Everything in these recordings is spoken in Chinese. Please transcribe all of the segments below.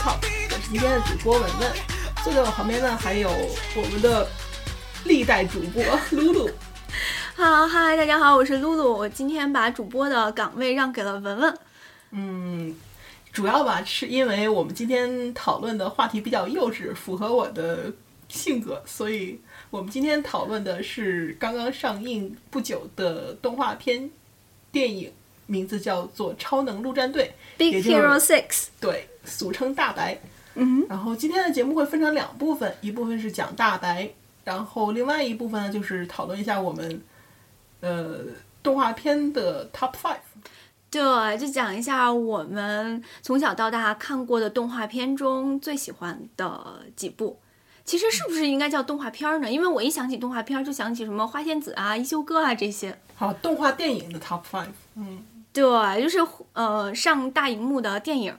好，我是今天的主播文文。坐在我旁边呢，还有我们的历代主播露露。好，嗨，大家好，我是露露。我今天把主播的岗位让给了文文。嗯，主要吧，是因为我们今天讨论的话题比较幼稚，符合我的性格，所以我们今天讨论的是刚刚上映不久的动画片电影，名字叫做《超能陆战队》Big Hero Six，对，俗称大白。嗯，然后今天的节目会分成两部分，一部分是讲大白，然后另外一部分呢就是讨论一下我们呃动画片的 Top Five。对，就讲一下我们从小到大看过的动画片中最喜欢的几部。其实是不是应该叫动画片儿呢？因为我一想起动画片儿，就想起什么花仙子啊、一休哥啊这些。好，动画电影的 Top Five。嗯，对，就是呃上大荧幕的电影。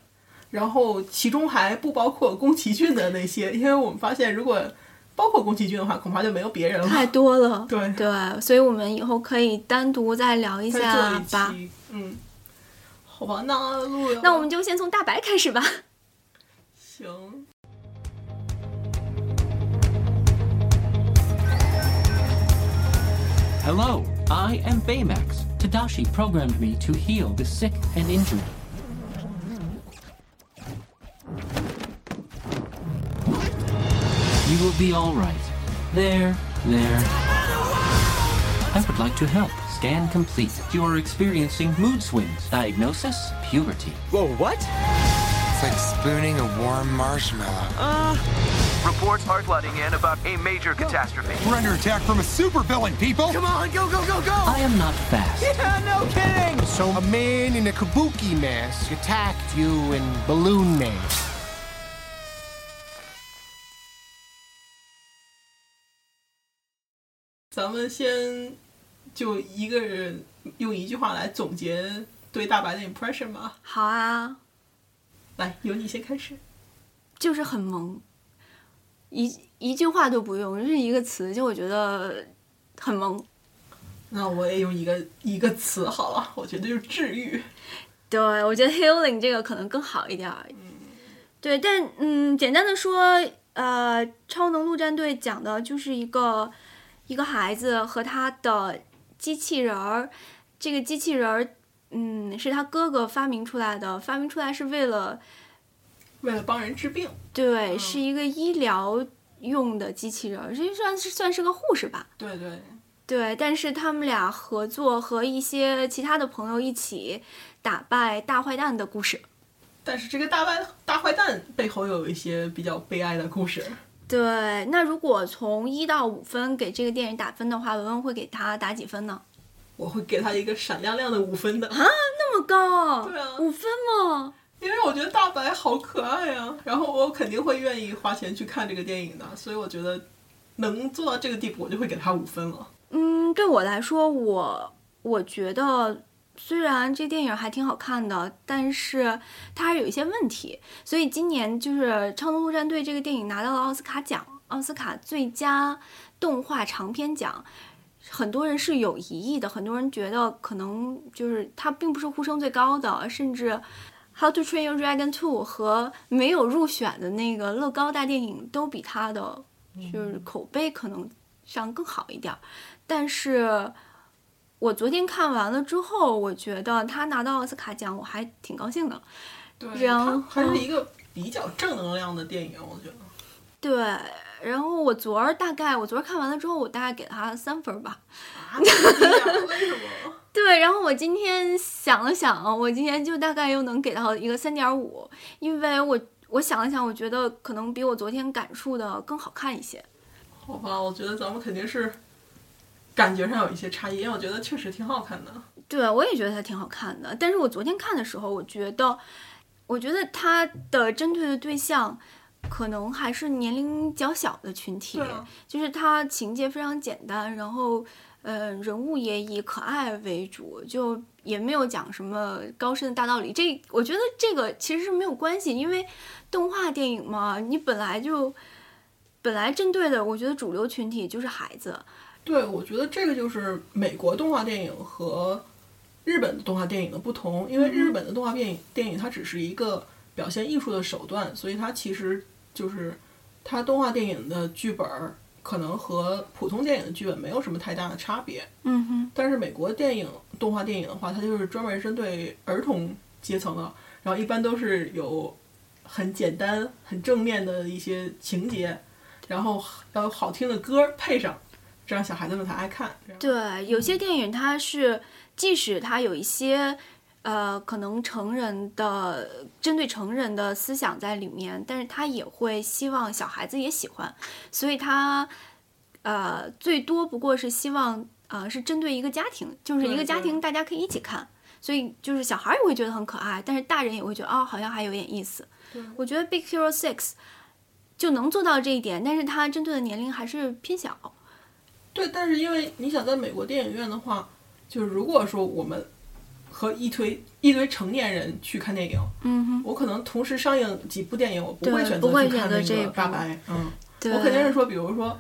然后其中还不包括宫崎骏的那些，因为我们发现如果包括宫崎骏的话，恐怕就没有别人了。太多了，对对，所以我们以后可以单独再聊一再做一下吧。嗯，好吧，那。那我们就先从大白开始吧。行。Hello, I am Baymax. Tadashi programmed me to heal the sick and injured. You will be alright. There, there. I would like to help. Scan complete. You are experiencing mood swings. Diagnosis, puberty. Whoa, what? It's like spooning a warm marshmallow. Uh, Reports are flooding in about a major catastrophe. We're under attack from a supervillain, people! Come on, go, go, go, go! I am not fast. Yeah, no kidding! So a man in a kabuki mask attacked you in balloon man. 咱们先就一个人用一句话来总结对大白的 impression 吧。好啊，来，由你先开始。就是很萌， 一一句话都不用，就是一个词，就我觉得很萌。那我也用一个一个词好了，我觉得就是治愈。对，我觉得 healing 这个可能更好一点嗯。对，但嗯，简单的说，呃，超能陆战队讲的就是一个一个孩子和他的机器人儿，这个机器人儿，嗯，是他哥哥发明出来的，发明出来是为了为了帮人治病，对，嗯是一个医疗用的机器人儿，这算是算是个护士吧。对对，对，但是他们俩合作和一些其他的朋友一起打败大坏蛋的故事。但是这个大坏大坏蛋背后有一些比较悲哀的故事。对，那如果从一到五分给这个电影打分的话，文文会给他打几分呢？我会给他一个闪亮亮的五分的啊，那么高，对啊五分吗？因为我觉得大白好可爱啊，然后我肯定会愿意花钱去看这个电影的，所以我觉得能做到这个地步，我就会给他五分了。嗯，对我来说，我我觉得虽然这电影还挺好看的，但是它还有一些问题，所以今年就是《超能陆战队》这个电影拿到了奥斯卡奖，奥斯卡最佳动画长片奖。很多人是有疑义的，很多人觉得可能就是它并不是呼声最高的，甚至《How to Train Your Dragon 2》和没有入选的那个乐高大电影都比它的就是口碑可能上更好一点儿。但是我昨天看完了之后，我觉得他拿到奥斯卡奖，我还挺高兴的。对，然后它还是一个比较正能量的电影，我觉得。对，然后我昨儿大概我昨儿看完了之后，我大概给他三分儿吧。啊为什么？对，然后我今天想了想，我今天就大概又能给到一个三点五，因为我我想了想，我觉得可能比我昨天感触的更好看一些。好吧，我觉得咱们肯定是感觉上有一些差异，因为我觉得确实挺好看的。对，我也觉得它挺好看的。但是我昨天看的时候，我觉得，我觉得它的针对的对象可能还是年龄较小的群体，啊就是它情节非常简单，然后呃人物也以可爱为主，就也没有讲什么高深的大道理。这我觉得这个其实是没有关系，因为动画电影嘛，你本来就本来针对的，我觉得主流群体就是孩子。对，我觉得这个就是美国动画电影和日本的动画电影的不同，因为日本的动画电影电影它只是一个表现艺术的手段，所以它其实就是它动画电影的剧本儿可能和普通电影的剧本没有什么太大的差别。嗯哼，但是美国电影动画电影的话，它就是专门针对儿童阶层的，然后一般都是有很简单、很正面的一些情节，然后要有好听的歌儿配上，这样小孩子们才爱看。对，有些电影它是即使它有一些。呃，可能成人的针对成人的思想在里面，但是他也会希望小孩子也喜欢，所以他呃最多不过是希望呃是针对一个家庭，就是一个家庭大家可以一起看，所以就是小孩儿也会觉得很可爱，但是大人也会觉得哦好像还有点意思。我觉得《Big Hero Six》就能做到这一点，但是它针对的年龄还是偏小。对，但是因为你想在美国电影院的话，就是如果说我们和一堆一堆成年人去看电影，嗯哼，我可能同时上映几部电影，我不会选择去看那个大白，嗯，我肯定是说，比如说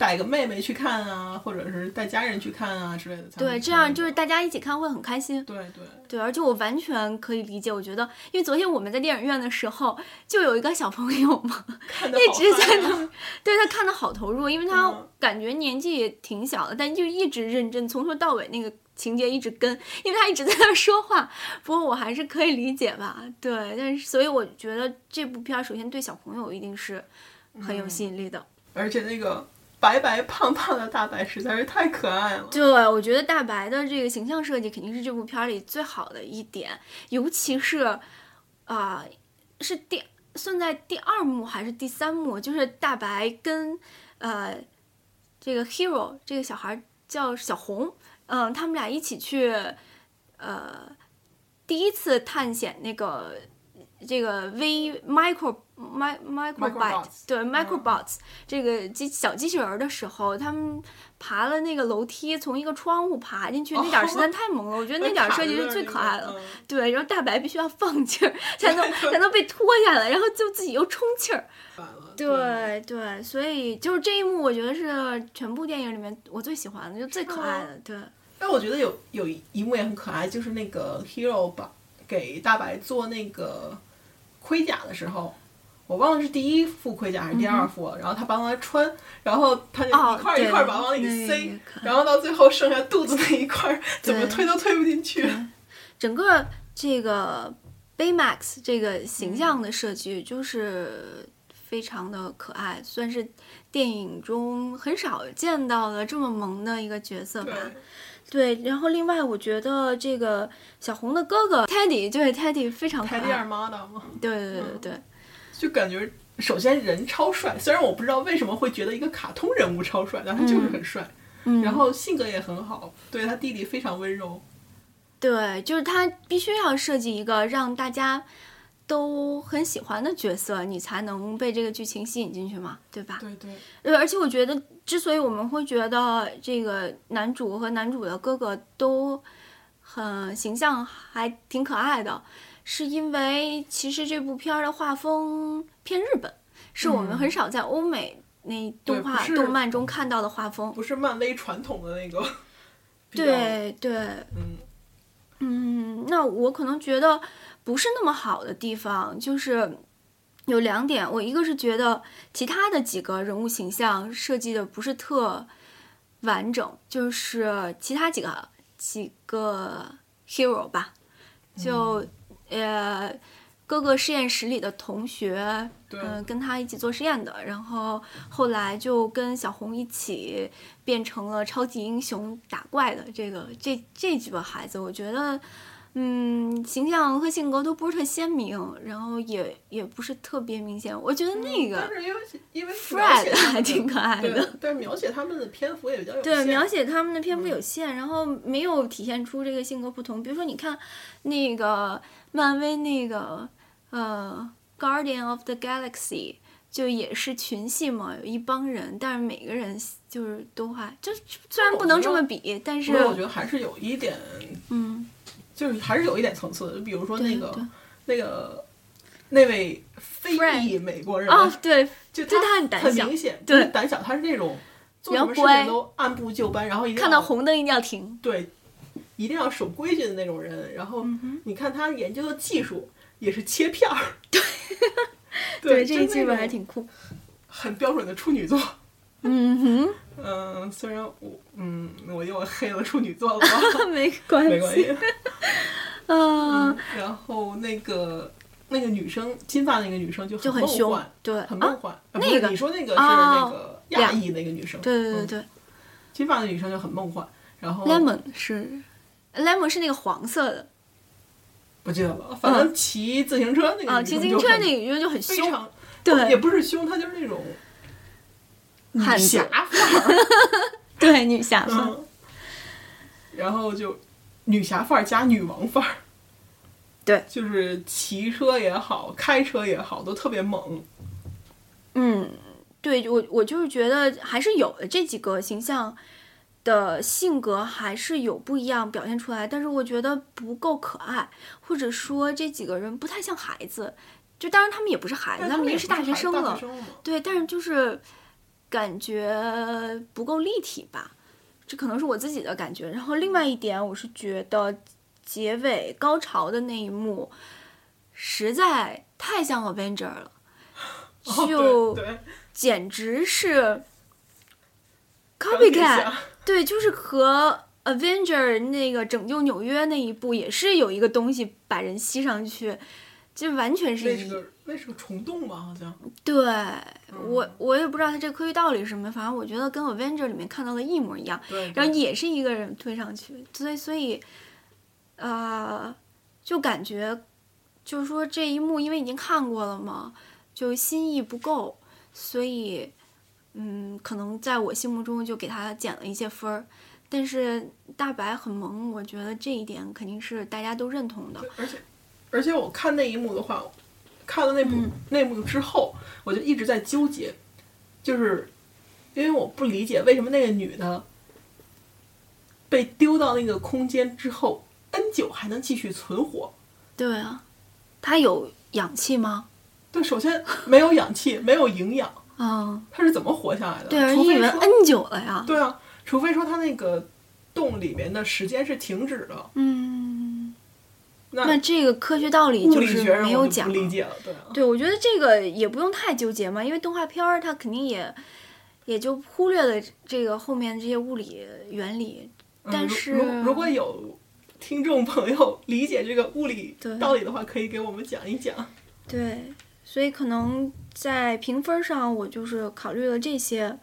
带个妹妹去看啊，或者是带家人去看啊之类的。对，这样就是大家一起看会很开心。对对对，而且我完全可以理解。我觉得，因为昨天我们在电影院的时候，就有一个小朋友嘛，一直在那那，对他看的好投入，因为他嗯感觉年纪也挺小的，但就一直认真，从头到尾那个情节一直跟，因为他一直在那说话。不过我还是可以理解吧，对，但是所以我觉得这部片儿首先对小朋友一定是很有吸引力的。而且那个白白胖胖的大白实在是太可爱了。对，我觉得大白的这个形象设计肯定是这部片儿里最好的一点，尤其是，啊、是第算在第二幕还是第三幕？就是大白跟呃这个 hero 这个小孩叫小红，嗯，他们俩一起去呃第一次探险那个这个 V micro mi microbyte Microbots 对 microbots、这个机小机器人儿的时候，他们爬了那个楼梯，从一个窗户爬进去，那点儿实在太萌了。我觉得 那点儿设计是最可爱的。嗯对，然后大白必须要放气儿，才能 才能被拖下来，然后就自己又充气儿。对对，所以就是这一幕，我觉得是全部电影里面我最喜欢的，就最可爱的。对，但我觉得有有一幕也很可爱，就是那个 hero 把给大白做那个盔甲的时候，我忘了是第一副盔甲还是第二副，然后他帮他穿，然后他就哦一块儿一块儿把往里塞然后到最后剩下肚子那一块儿，怎么推都推不进去。整个这个 Baymax 这个形象的设计就是非常的可爱，算是电影中很少见到的这么萌的一个角色吧。对，然后另外我觉得这个小红的哥哥 Teddy，对 Teddy 非常可泰迪尔爱。玛达嘛，对对对对对，就感觉首先人超帅，虽然我不知道为什么会觉得一个卡通人物超帅，但他就是很帅，嗯，然后性格也很好，对他弟弟非常温柔。对，就是他必须要设计一个让大家都很喜欢的角色，你才能被这个剧情吸引进去嘛，对吧？对对，呃，而且我觉得，之所以我们会觉得这个男主和男主的哥哥都很形象，还挺可爱的，是因为其实这部片儿的画风偏日本，是我们很少在欧美那动画、动漫中看到的画风。不是漫威传统的那个。对对，嗯，嗯，那我可能觉得不是那么好的地方，就是有两点。我一个是觉得其他的几个人物形象设计的不是特完整，就是其他几个几个 hero 吧，就、呃各个实验室里的同学，对。嗯、跟他一起做实验的，然后后来就跟小红一起变成了超级英雄打怪的这个这这几个孩子，我觉得，嗯，形象和性格都不是特鲜明，然后也也不是特别明显。我觉得那个但是因为因为 Fred 还挺可爱对的，但是描写他们的篇幅也比较有限对，描写他们的篇幅嗯有限，然后没有体现出这个性格不同。比如说，你看那个漫威那个呃《Guardian of the Galaxy》，就也是群戏嘛，有一帮人，但是每个人就是都还就虽然不能这么比，但是我觉得还是有一点，嗯，就是还是有一点层次的。就比如说那个那个那位非裔美国人，哦，对，就对他很胆小很明显，对胆小，他是那种做什么事情都按部就班，然后一定看到要红灯一定要停。对，一定要守规矩的那种人。然后嗯你看他研究的技术，也是切片儿。对，对，这就一基本还挺酷。很标准的处女座。嗯 嗯，虽然我嗯我又黑了处女座了吧，没关系。没关系。嗯，然后那个那个女生，金发那个女生就就很凶梦幻，对很梦幻。啊那个是你说那个是哦那个亚裔那个女生，嗯对对对对金发的女生就很梦幻。然后，lemon 是 lemon 是那个黄色的不记得了，反正骑自行车那个骑自行车那个女生就很凶，对也不是凶，她就是那种女汉侠范儿，对，女侠范。嗯，然后就女侠范儿加女王范儿，对，就是骑车也好，开车也好，都特别猛。嗯，对我我就是觉得还是有的这几个形象的性格还是有不一样表现出来，但是我觉得不够可爱，或者说这几个人不太像孩子。就当然他们也不是孩子，他们已经是大学生了对，但是就是感觉不够立体吧，这可能是我自己的感觉。然后另外一点，我是觉得结尾高潮的那一幕实在太像 Avenger 了，哦就简直是 copycat。对，就是和 Avenger 那个拯救纽约那一部也是有一个东西把人吸上去，就完全是一个那是个虫洞吧？好像对我，我也不知道它这个科学道理是什么，反正我觉得跟 Avenger 里面看到的一模一样。对，然后也是一个人推上去，所以所以，呃，就感觉就是说这一幕因为已经看过了嘛，就心意不够，所以嗯，可能在我心目中就给他减了一些分儿。但是大白很萌，我觉得这一点肯定是大家都认同的。而且而且我看那一幕的话，看了那部、嗯那幕之后，我就一直在纠结，就是因为我不理解为什么那个女的被丢到那个空间之后，N 九还能继续存活。对啊，她有氧气吗？对，首先没有氧气，没有营养，嗯，他是怎么活下来的？对啊，你以为除非说 N 九了呀？对啊，除非说他那个洞里面的时间是停止的，嗯，那那这个科学道理就是没有讲不理解了，对啊。对，我觉得这个也不用太纠结嘛，因为动画片儿它肯定也也就忽略了这个后面这些物理原理。但是如如果有听众朋友 理解这个物理对道理的话，可以给我们讲一讲。对，所以可能在评分上，我就是考虑了这些，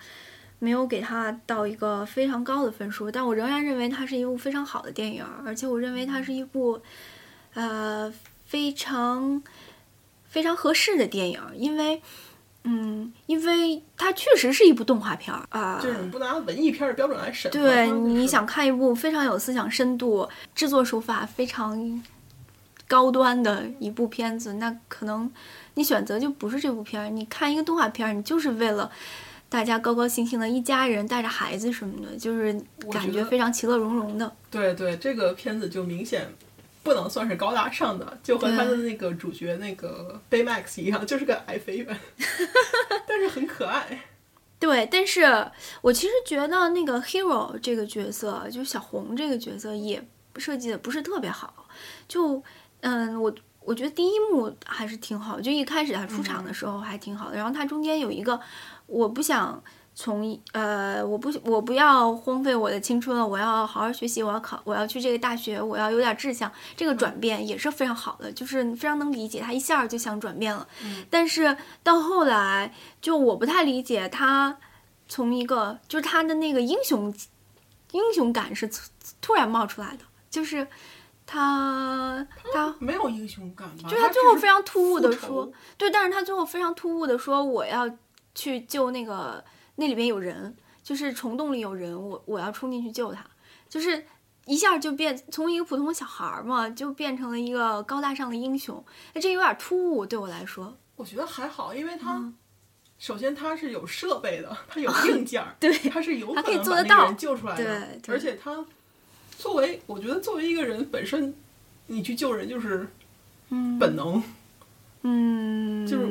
没有给它到一个非常高的分数，但我仍然认为它是一部非常好的电影儿，而且我认为它是一部，呃，非常非常合适的电影，因为。嗯，因为它确实是一部动画片儿啊，就是你不拿文艺片的标准来审。对，你想看一部非常有思想深度、制作手法非常高端的一部片子，那可能你选择就不是这部片儿。你看一个动画片儿，你就是为了大家高高兴兴的一家人带着孩子什么的，就是感觉非常其乐融融的。对对，这个片子就明显不能算是高大上的，就和他的那个主角那个 Baymax 一样，就是个矮肥圆，但是很可爱。对，但是我其实觉得那个 hero 这个角色，就是小红这个角色也设计的不是特别好。就嗯，我我觉得第一幕还是挺好，就一开始他出场的时候还挺好的。然后他中间有一个，我不想从呃，我不我不要荒废我的青春了，我要好好学习，我要考，我要去这个大学，我要有点志向。这个转变也是非常好的，就是非常能理解他一下就想转变了。但是到后来，就我不太理解他从一个就是他的那个英雄英雄感是突突然冒出来的，就是他他没有英雄感吧？就是他最后非常突兀的说，对，但是他最后非常突兀的说我要去救那个那里边有人，就是虫洞里有人，我我要冲进去救他，就是一下就变从一个普通的小孩儿嘛，就变成了一个高大上的英雄，哎，这有点突兀对我来说。我觉得还好，因为他、嗯首先他是有设备的，他有硬件儿，对他是有他可以可能把那个做得到人救出来的，对对而且他作为我觉得作为一个人本身，你去救人就是嗯本能，嗯，就是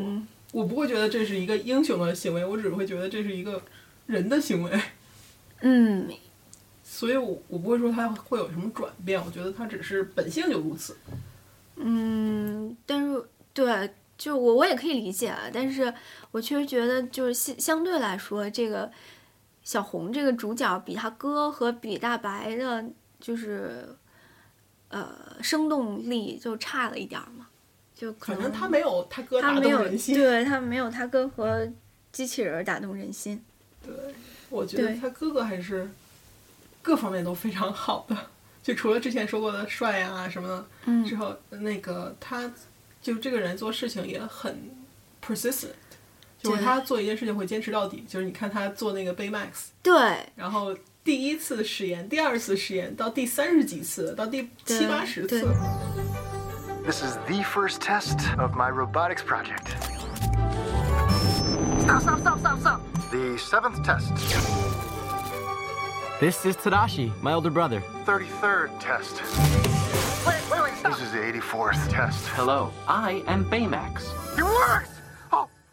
我我不会觉得这是一个英雄的行为，我只会觉得这是一个人的行为，嗯，所以我我不会说他会有什么转变，我觉得他只是本性就如此。嗯，但是对，就我我也可以理解啊，但是我确实觉得就是相相对来说，这个小红这个主角比他哥和比大白的，就是呃生动力就差了一点儿嘛，就可可能他没有他哥打动人心。对他没有他哥和机器人打动人心。对，我觉得他哥哥还是各方面都非常好的，就除了之前说过的帅啊什么的，嗯之后那个他就这个人做事情也很 persistent，就是他做一件事情会坚持到底。就是你看他做那个 Baymax，对然后第一次实验、第二次实验到第三十几次，到第七八十次，This is the first test of my robotics project. Stop, stop, stop, stop, stop. The seventh test. This is Tadashi, my older brother. 33rd test. Wait, wait, wait, stop. This is the 84th test. Hello, I am Baymax. It works!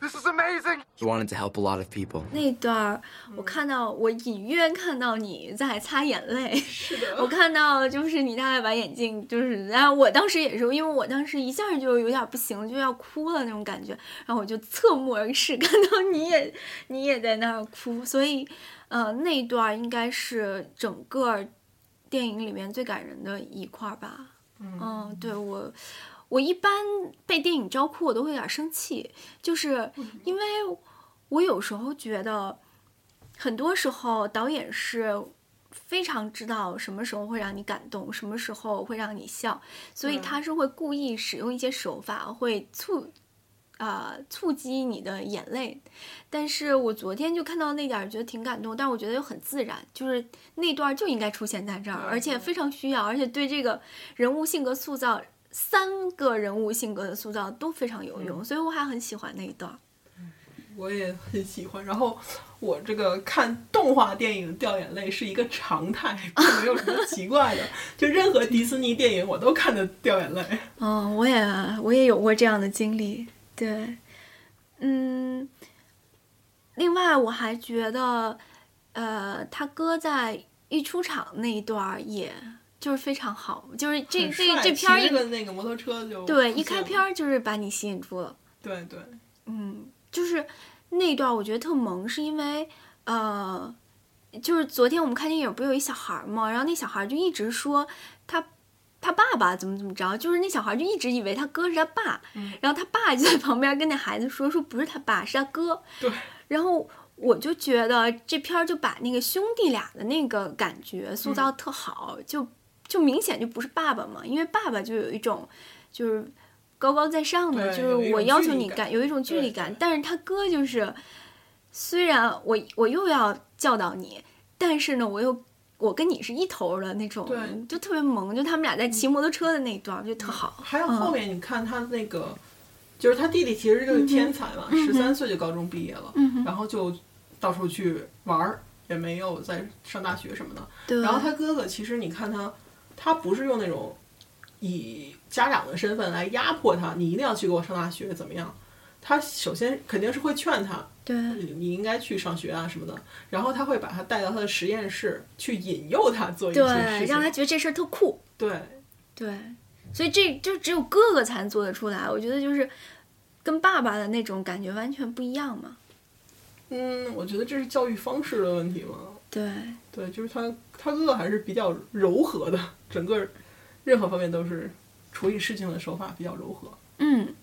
Oh, this is amazing! He wanted to help a lot of people. 那段儿，我看到我隐约看到你在擦眼泪。是的，我看到就是你大概把眼镜就是，然后我当时也是，因为我当时一下就有点不行，就要哭了那种感觉，然后我就侧目而视，看到你也 你也在那儿哭，所以呃那一段应该是整个电影里面最感人的一块儿吧。嗯，对我。我一般被电影招哭，我都会有点生气，就是因为我有时候觉得，很多时候导演是非常知道什么时候会让你感动，什么时候会让你笑，所以嗯他是会故意使用一些手法，会促啊、触及你的眼泪。但是我昨天就看到那点儿，觉得挺感动，但是我觉得又很自然，就是那段儿就应该出现在这儿，而且非常需要，而且对这个人物性格塑造。三个人物性格的塑造都非常有用，嗯所以我还很喜欢那一段。我也很喜欢。然后我这个看动画电影掉眼泪是一个常态，并没有什么奇怪的。就任何迪士尼电影我都看得掉眼泪。嗯，我也我也有过这样的经历，对，嗯，另外我还觉得，呃，他哥在一出场那一段，也就是非常好，就是这这这片儿一个那个摩托车就对一开篇儿就是把你吸引住了，对对，嗯，就是那段我觉得特萌，是因为呃，就是昨天我们看电影不是有一小孩儿嘛，然后那小孩儿就一直说他他爸爸怎么怎么着，就是那小孩儿就一直以为他哥是他爸，然后他爸就在旁边跟那孩子说说不是他爸是他哥，对，然后我就觉得这片儿就把那个兄弟俩的那个感觉塑造特好，就就明显就不是爸爸嘛，因为爸爸就有一种就是高高在上的，就是我要求你干，有一种距离感，但是他哥就是虽然我我又要教导你，但是呢我又。我跟你是一头的那种，就特别萌，就他们俩在骑摩托车的那一段就特好。还有嗯后面你看他那个，就是他弟弟其实就是天才嘛，十三岁就高中毕业了，嗯然后就到处去玩儿，也没有在上大学什么的。然后他哥哥其实你看他，他不是用那种以家长的身份来压迫他，你一定要去给我上大学怎么样？他首先肯定是会劝他，对你你应该去上学啊什么的，然后他会把他带到他的实验室去引诱他做一些事对，情，让他觉得这事儿特酷。对对，所以这就只有哥哥才能做得出来。我觉得就是跟爸爸的那种感觉完全不一样嘛。嗯，我觉得这是教育方式的问题嘛。对，对，就是他他哥哥还是比较柔和的，整个任何方面都是处理事情的手法比较柔和。嗯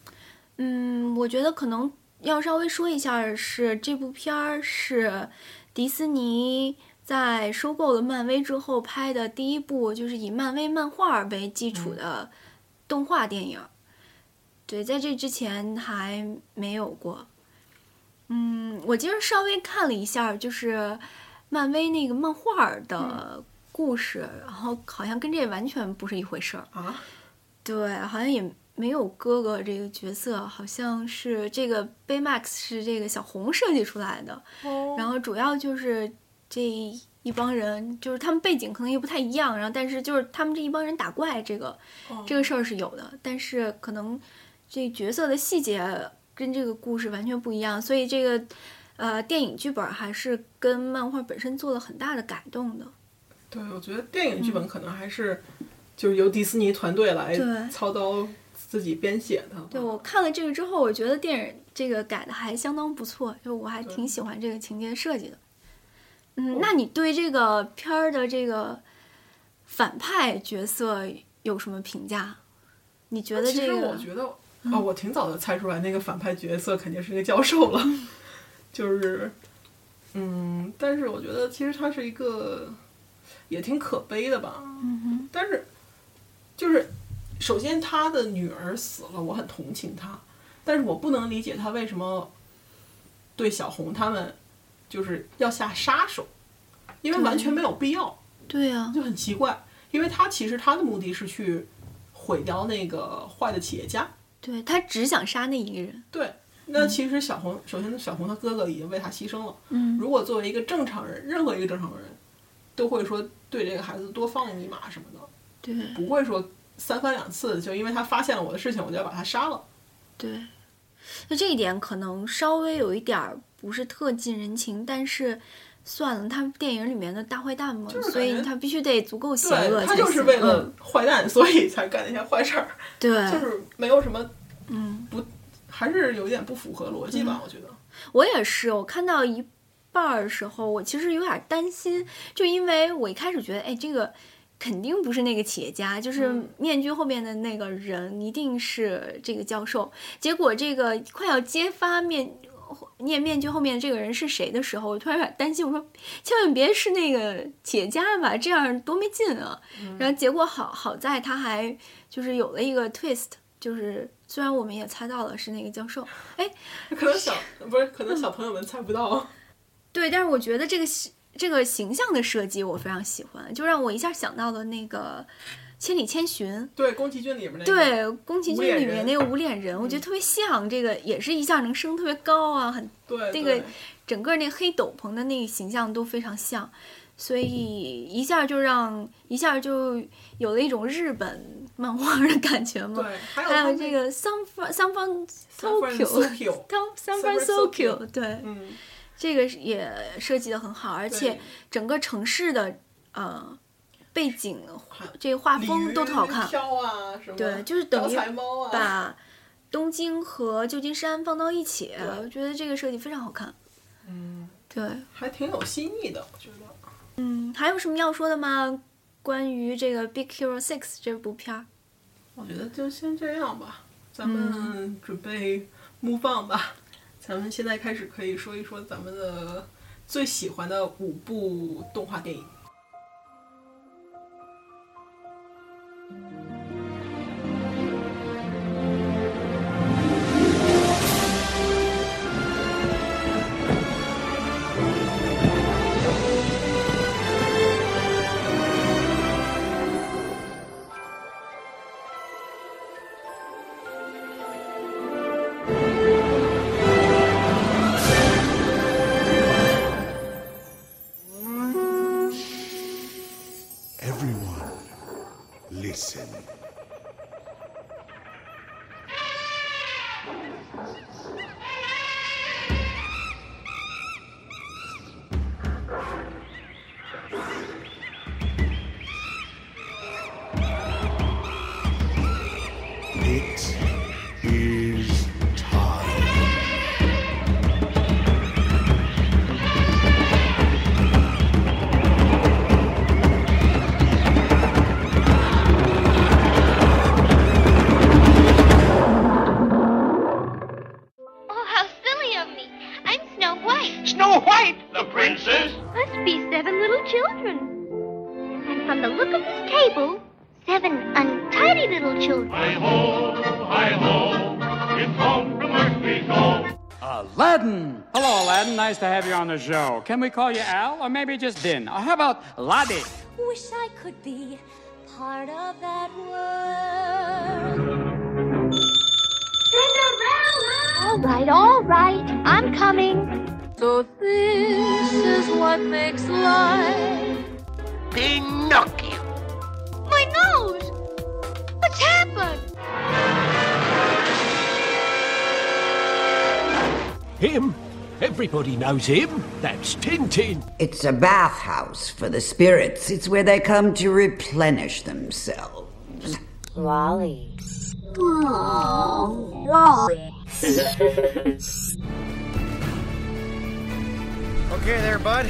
嗯，我觉得可能要稍微说一下是这部片儿是迪士尼在收购了漫威之后拍的第一部，就是以漫威漫画为基础的动画电影。对，在这之前还没有过。嗯，我今儿稍微看了一下，就是漫威那个漫画的故事，然后好像跟这完全不是一回事儿。啊，对，好像也没有哥哥这个角色，好像是这个 Baymax 是这个小红设计出来的，哦然后主要就是这一帮人，就是他们背景可能也不太一样，然后但是就是他们这一帮人打怪这个哦这个事儿是有的，但是可能这角色的细节跟这个故事完全不一样，所以这个呃电影剧本还是跟漫画本身做了很大的改动的。对，我觉得电影剧本可能还是就是由迪士尼团队来操刀自己编写的。对我看了这个之后，我觉得电影这个改的还相当不错，就我还挺喜欢这个情节设计的。嗯，那你对这个片儿的这个反派角色有什么评价？你觉得其实这个？我觉得啊、我挺早就猜出来那个反派角色肯定是个教授了，就是，嗯，但是我觉得其实他是一个也挺可悲的吧，嗯但是就是首先他的女儿死了，我很同情他，但是我不能理解他为什么对小红他们就是要下杀手，因为完全没有必要。对啊，就很奇怪，因为他其实他的目的是去毁掉那个坏的企业家。对他只想杀那一个人。对，那其实小红，首先小红她哥哥已经为她牺牲了。嗯如果作为一个正常人，任何一个正常人，都会说对这个孩子多放一马什么的，对不会说三番两次就因为他发现了我的事情，我就要把他杀了。对，那这一点可能稍微有一点儿不是特近人情，但是算了，他电影里面的大坏蛋嘛，就是所以他必须得足够邪恶。他就是为了嗯、坏蛋，所以才干那些坏事儿，对，就是没有什么嗯，不，还是有一点不符合逻辑吧，我觉得。我也是，我看到一半儿的时候，我其实有点担心，就因为我一开始觉得，哎，这个肯定不是那个企业家，就是嗯面具后面的那个人一定是这个教授。结果这个快要揭发面念面具后面的这个人是谁的时候，我突然有点担心，我说千万别是那个企业家吧，这样多没劲啊。然后结果好好在他还就是有了一个 twist，就是虽然我们也猜到了是那个教授，哎，可能小不是，可能小朋友们猜不到。对，但是我觉得这个形这个形象的设计我非常喜欢，就让我一下想到了那个《千里千寻》。对，宫崎骏里面那个。对，宫崎骏里面人那个无脸人，我觉得特别像，这个也是一下能升特别高啊，很对，那个整个那个黑斗篷的那个形象都非常像，所以一下就让一下就有了一种日本漫画的感觉吗。对，还有这个桑方桑方 San Tokyo，Francisco，桑 San 方 Francisco Tokyo，对，嗯，这个也设计的很好，而且整个城市的呃背景这个画风都特好看，对，就是等于把东京和旧金山放到一起，我觉得这个设计非常好看。嗯，对，还挺有新意的，我觉得。嗯，还有什么要说的吗？关于这个《Big Hero Six》这部片儿，我觉得就先这样吧，咱嗯们准备 move on 吧。咱们现在开始可以说一说咱们的最喜欢的五部动画电影。Can we call you Al, or maybe just Din? Or how about Laddie? Wish I could be part of that world. Cinderella! All right, all right. I'm coming. So this is what makes life. Pinocchio. My nose! What's happened? Him? Everybody knows him. That's Tintin. It's a bathhouse for the spirits. It's where they come to replenish themselves. Wally. Okay there, bud.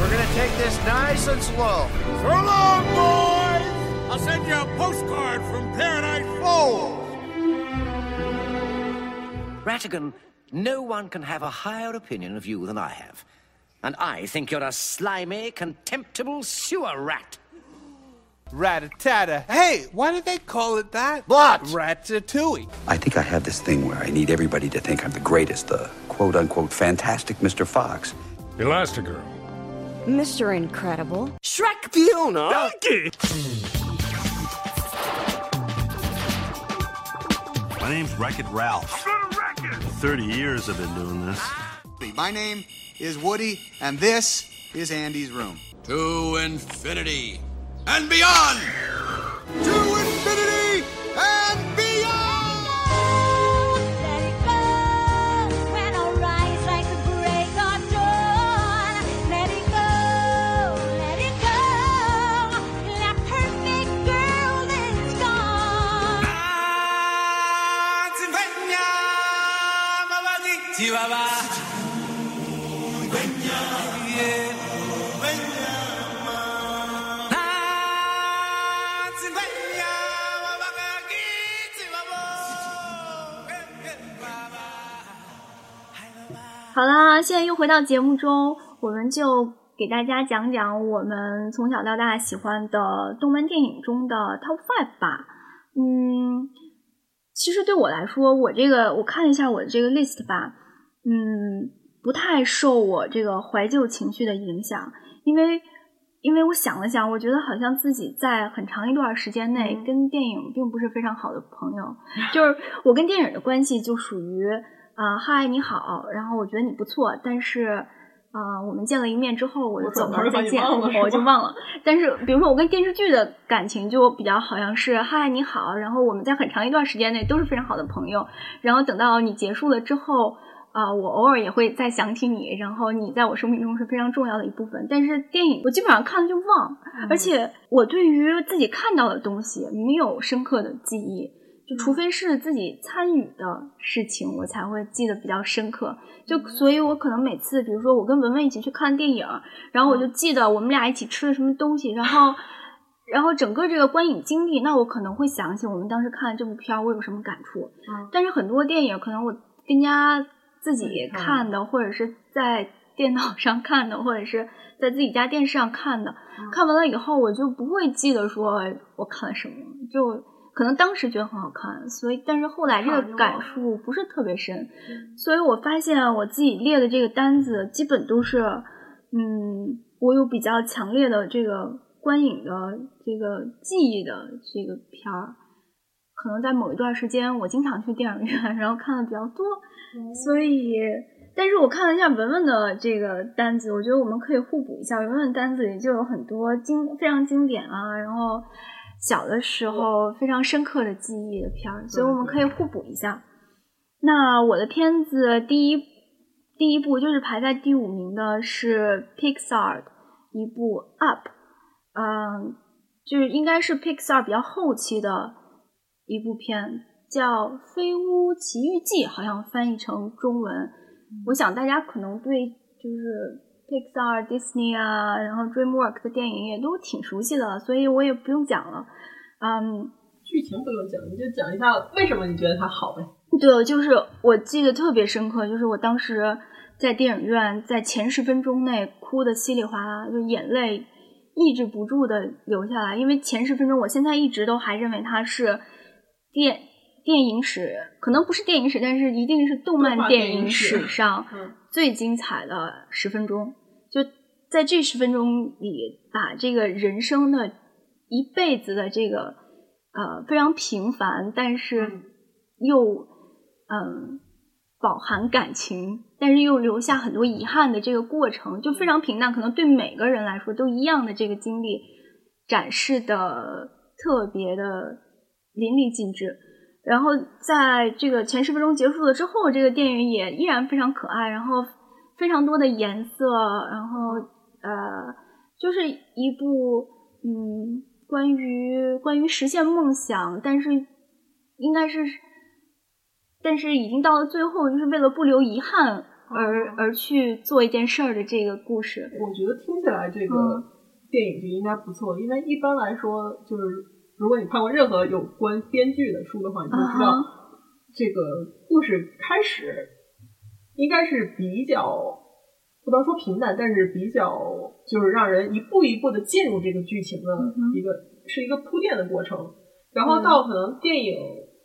We're gonna take this nice and slow. So long, boys! I'll send you a postcard from Paradise Falls. Ratigan, no one can have a higher opinion of you than I have. And I think you're a slimy, contemptible sewer rat. Rat-a-tat-a. Hey, why did they call it that? What? Ratatouille. I think I have this thing where I need everybody to think I'm the greatest, the quote unquote fantastic Mr. Fox. Elastigirl. Mr. Incredible. Shrek Fiona! Donkey! My name's Wreck-It Ralph. 30 years I've been doing this. My name is Woody, and this is Andy's room. To infinity and beyond! To infinity and 好啦，现在又回到节目中，我们就给大家讲讲我们从小到大喜欢的动漫电影中的 Top Five 吧。嗯，其实对我来说，我这个我看了一下我的这个 list 吧，嗯，不太受我这个怀旧情绪的影响，因为因为我想了想，我觉得好像自己在很长一段时间内跟电影并不是非常好的朋友，就是我跟电影的关系就属于。啊，嗨，你好，然后我觉得你不错，但是啊、我们见了一面之后，我就走了，再见，我就忘了。但是，比如说我跟电视剧的感情就比较好像是嗨，你好，然后我们在很长一段时间内都是非常好的朋友，然后等到你结束了之后。啊、我偶尔也会再想起你，然后你在我生命中是非常重要的一部分。但是电影我基本上看了就忘，而且我对于自己看到的东西没有深刻的记忆。就除非是自己参与的事情，我才会记得比较深刻。就所以，我可能每次，比如说我跟文文一起去看电影，然后我就记得我们俩一起吃了什么东西，然后，然后整个这个观影经历，那我可能会想起我们当时看这部片儿，我有什么感触。但是很多电影，可能我跟家自己看的，或者是在电脑上看的，或者是在自己家电视上看的，看完了以后，我就不会记得说我看了什么，就。可能当时觉得很好看，所以但是后来这个感触不是特别深，所以我发现我自己列的这个单子基本都是，嗯，我有比较强烈的这个观影的这个记忆的这个片儿，可能在某一段时间我经常去电影院，然后看的比较多，所以，但是我看了一下文文的这个单子，我觉得我们可以互补一下，文文单子里就有很多经非常经典啊，然后。小的时候非常深刻的记忆的片儿，所以我们可以互补一下。那我的片子第一第一部就是排在第五名的是 Pixar 一部 Up，嗯，就是应该是 Pixar 比较后期的一部片，叫《飞屋奇遇记》，好像翻译成中文。我想大家可能对就是。Pixar、Disney 啊，然后 DreamWorks 的电影也都挺熟悉的，所以我也不用讲了。嗯，剧情不用讲，你就讲一下为什么你觉得它好呗。对，就是我记得特别深刻，就是我当时在电影院，在前十分钟内哭的稀里哗啦，就眼泪抑制不住的流下来。因为前十分钟，我现在一直都还认为它是电电影史，可能不是电影史，但是一定是动漫电影史上最精彩的十分钟。就在这十分钟里，把这个人生的一辈子的这个呃非常平凡，但是又嗯饱含感情，但是又留下很多遗憾的这个过程，就非常平淡，可能对每个人来说都一样的这个经历，展示的特别的淋漓尽致。然后在这个前十分钟结束了之后，这个电影也依然非常可爱，然后。非常多的颜色，然后呃，就是一部嗯，关于关于实现梦想，但是应该是，但是已经到了最后，就是为了不留遗憾而、而去做一件事儿的这个故事。我觉得听起来这个嗯电影就应该不错，因为一般来说，就是如果你看过任何有关编剧的书的话，你就知道啊这个故事开始应该是比较不能说平淡，但是比较就是让人一步一步的进入这个剧情的一个、是一个铺垫的过程，然后到可能电影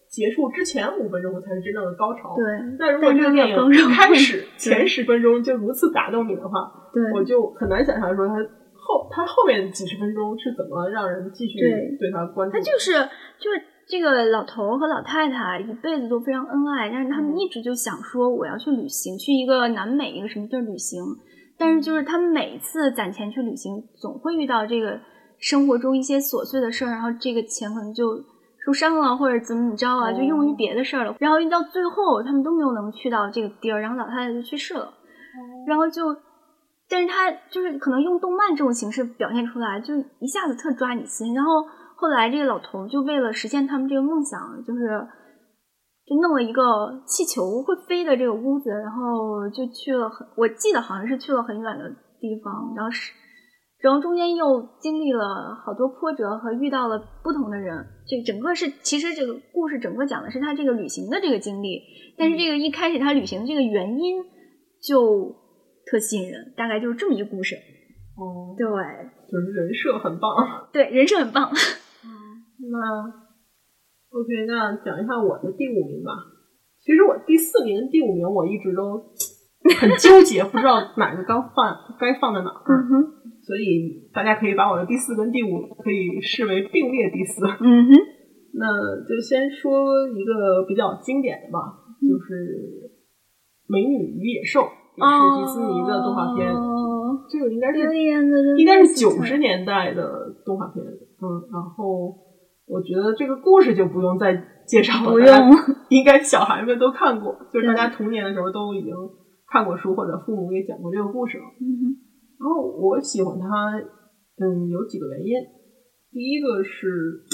结束之前五分钟才是真正的高潮。对那如果这个电影一开始前十分钟就如此打动你的话，对我就很难想象说它后它后面几十分钟是怎么让人继续对对它关注的。他就是就是这个老头和老太太一辈子都非常恩爱，但是他们一直就想说我要去旅行，去一个南美一个什么地儿旅行。但是就是他们每次攒钱去旅行，总会遇到这个生活中一些琐碎的事儿，然后这个钱可能就受伤了，或者怎么怎么着啊，就用于别的事儿了。然后一到最后，他们都没有能去到这个地儿，然后老太太就去世了。然后就，但是他就是可能用动漫这种形式表现出来，就一下子特抓你心。然后后来这个老头就为了实现他们这个梦想，就是就弄了一个气球会飞的这个屋子，然后就去了很，我记得好像是去了很远的地方，然后是。然后中间又经历了好多波折和遇到了不同的人，这整个是其实这个故事整个讲的是他这个旅行的这个经历，但是这个一开始他旅行的这个原因就特吸引人，大概就是这么一个故事。哦，对就是人设很棒。对，人设很棒。那 OK，那讲一下我的第五名吧。其实我第四名、第五名我一直都很纠结，不知道哪个该放该放在哪儿。嗯哼，所以大家可以把我的第四跟第五可以视为并列第四。嗯哼，那就先说一个比较经典的吧，就是《美女与野兽》，也是迪士尼的动画片。哦这个应该是应该是九十年代的动画片，嗯，然后我觉得这个故事就不用再介绍了，不用 应该小孩们都看过，就是大家童年的时候都已经看过书或者父母也讲过这个故事了。嗯然后我喜欢它，嗯，有几个原因。第一个是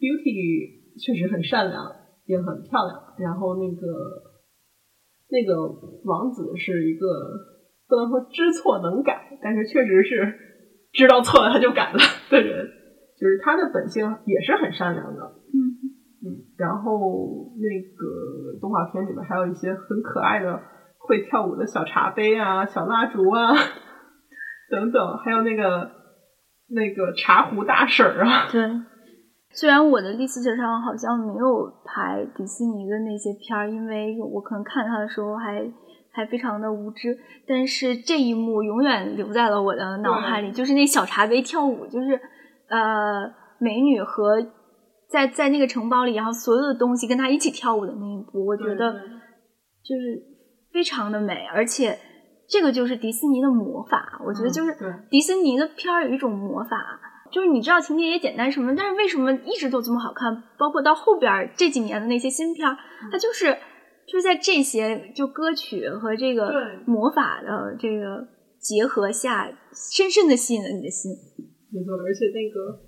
Beauty 确实很善良，也很漂亮。然后那个那个王子是一个不能说知错能改，但是确实是知道错了他就改了的人，就是他的本性也是很善良的。嗯嗯，然后那个动画片里面还有一些很可爱的会跳舞的小茶杯啊、小蜡烛啊等等，还有那个那个茶壶大婶儿啊。对，虽然我的 list 上好像没有排迪士尼的那些片儿，因为我可能看它的时候还还非常的无知，但是这一幕永远留在了我的脑海里，就是那小茶杯跳舞，就是呃美女和在在那个城堡里，然后所有的东西跟她一起跳舞的那一步，我觉得就是非常的美，而且。这个就是迪士尼的魔法，我觉得就是迪士尼的片儿有一种魔法，就是你知道情节也简单什么，但是为什么一直都这么好看？包括到后边儿这几年的那些新片儿，它就是就是在这些就歌曲和这个魔法的这个结合下，深深的吸引了你的心。没错，而且那个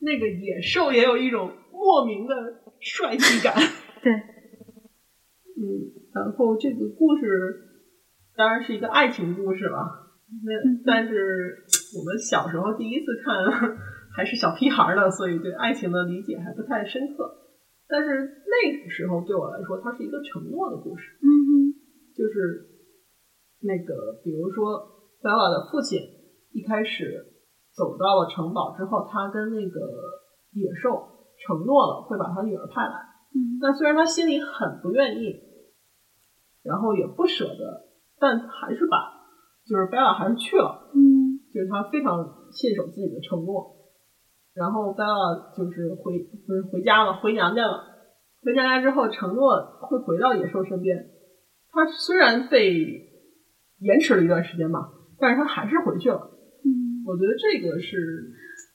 那个野兽也有一种莫名的帅气感。对，嗯，然后这个故事。当然是一个爱情故事了，那但是我们小时候第一次看还是小屁孩呢，所以对爱情的理解还不太深刻。但是那个时候对我来说，它是一个承诺的故事。嗯哼，就是那个，比如说 Bella 的父亲一开始走到了城堡之后，他跟那个野兽承诺了会把他女儿派来。嗯，那虽然他心里很不愿意，然后也不舍得。但还是把，就是贝拉还是去了，嗯，就是他非常信守自己的承诺，然后贝拉就是回不是回家了，回娘家了，回娘家之后承诺会回到野兽身边，他虽然被延迟了一段时间吧，但是他还是回去了，嗯，我觉得这个是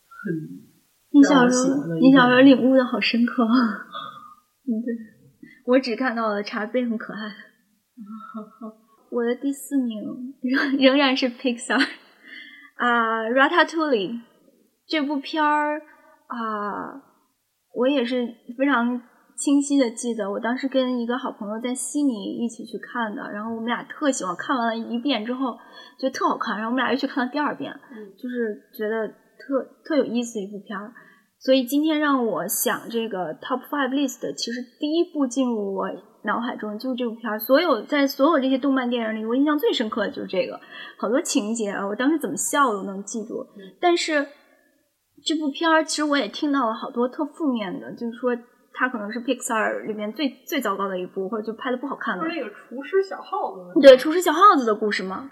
很你小时候你小时候领悟的好深刻，嗯，对，我只看到了茶杯很可爱。我的第四名仍仍然是 Pixar 啊，《Ratatouille》这部片儿啊，我也是非常清晰的记得，我当时跟一个好朋友在悉尼一起去看的，然后我们俩特喜欢，看完了一遍之后觉得特好看，然后我们俩又去看了第二遍，就是觉得特特有意思的一部片儿。所以今天让我想这个 top five list，其实第一部进入我脑海中就是这部片儿。所有在所有这些动漫电影里，我印象最深刻的就是这个，好多情节啊，我当时怎么笑都能记住。但是这部片儿其实我也听到了好多特负面的，就是说它可能是 Pixar 里面最最糟糕的一部，或者就拍的不好看的不。是那个厨师小耗子，对，厨师小耗子的故事嘛。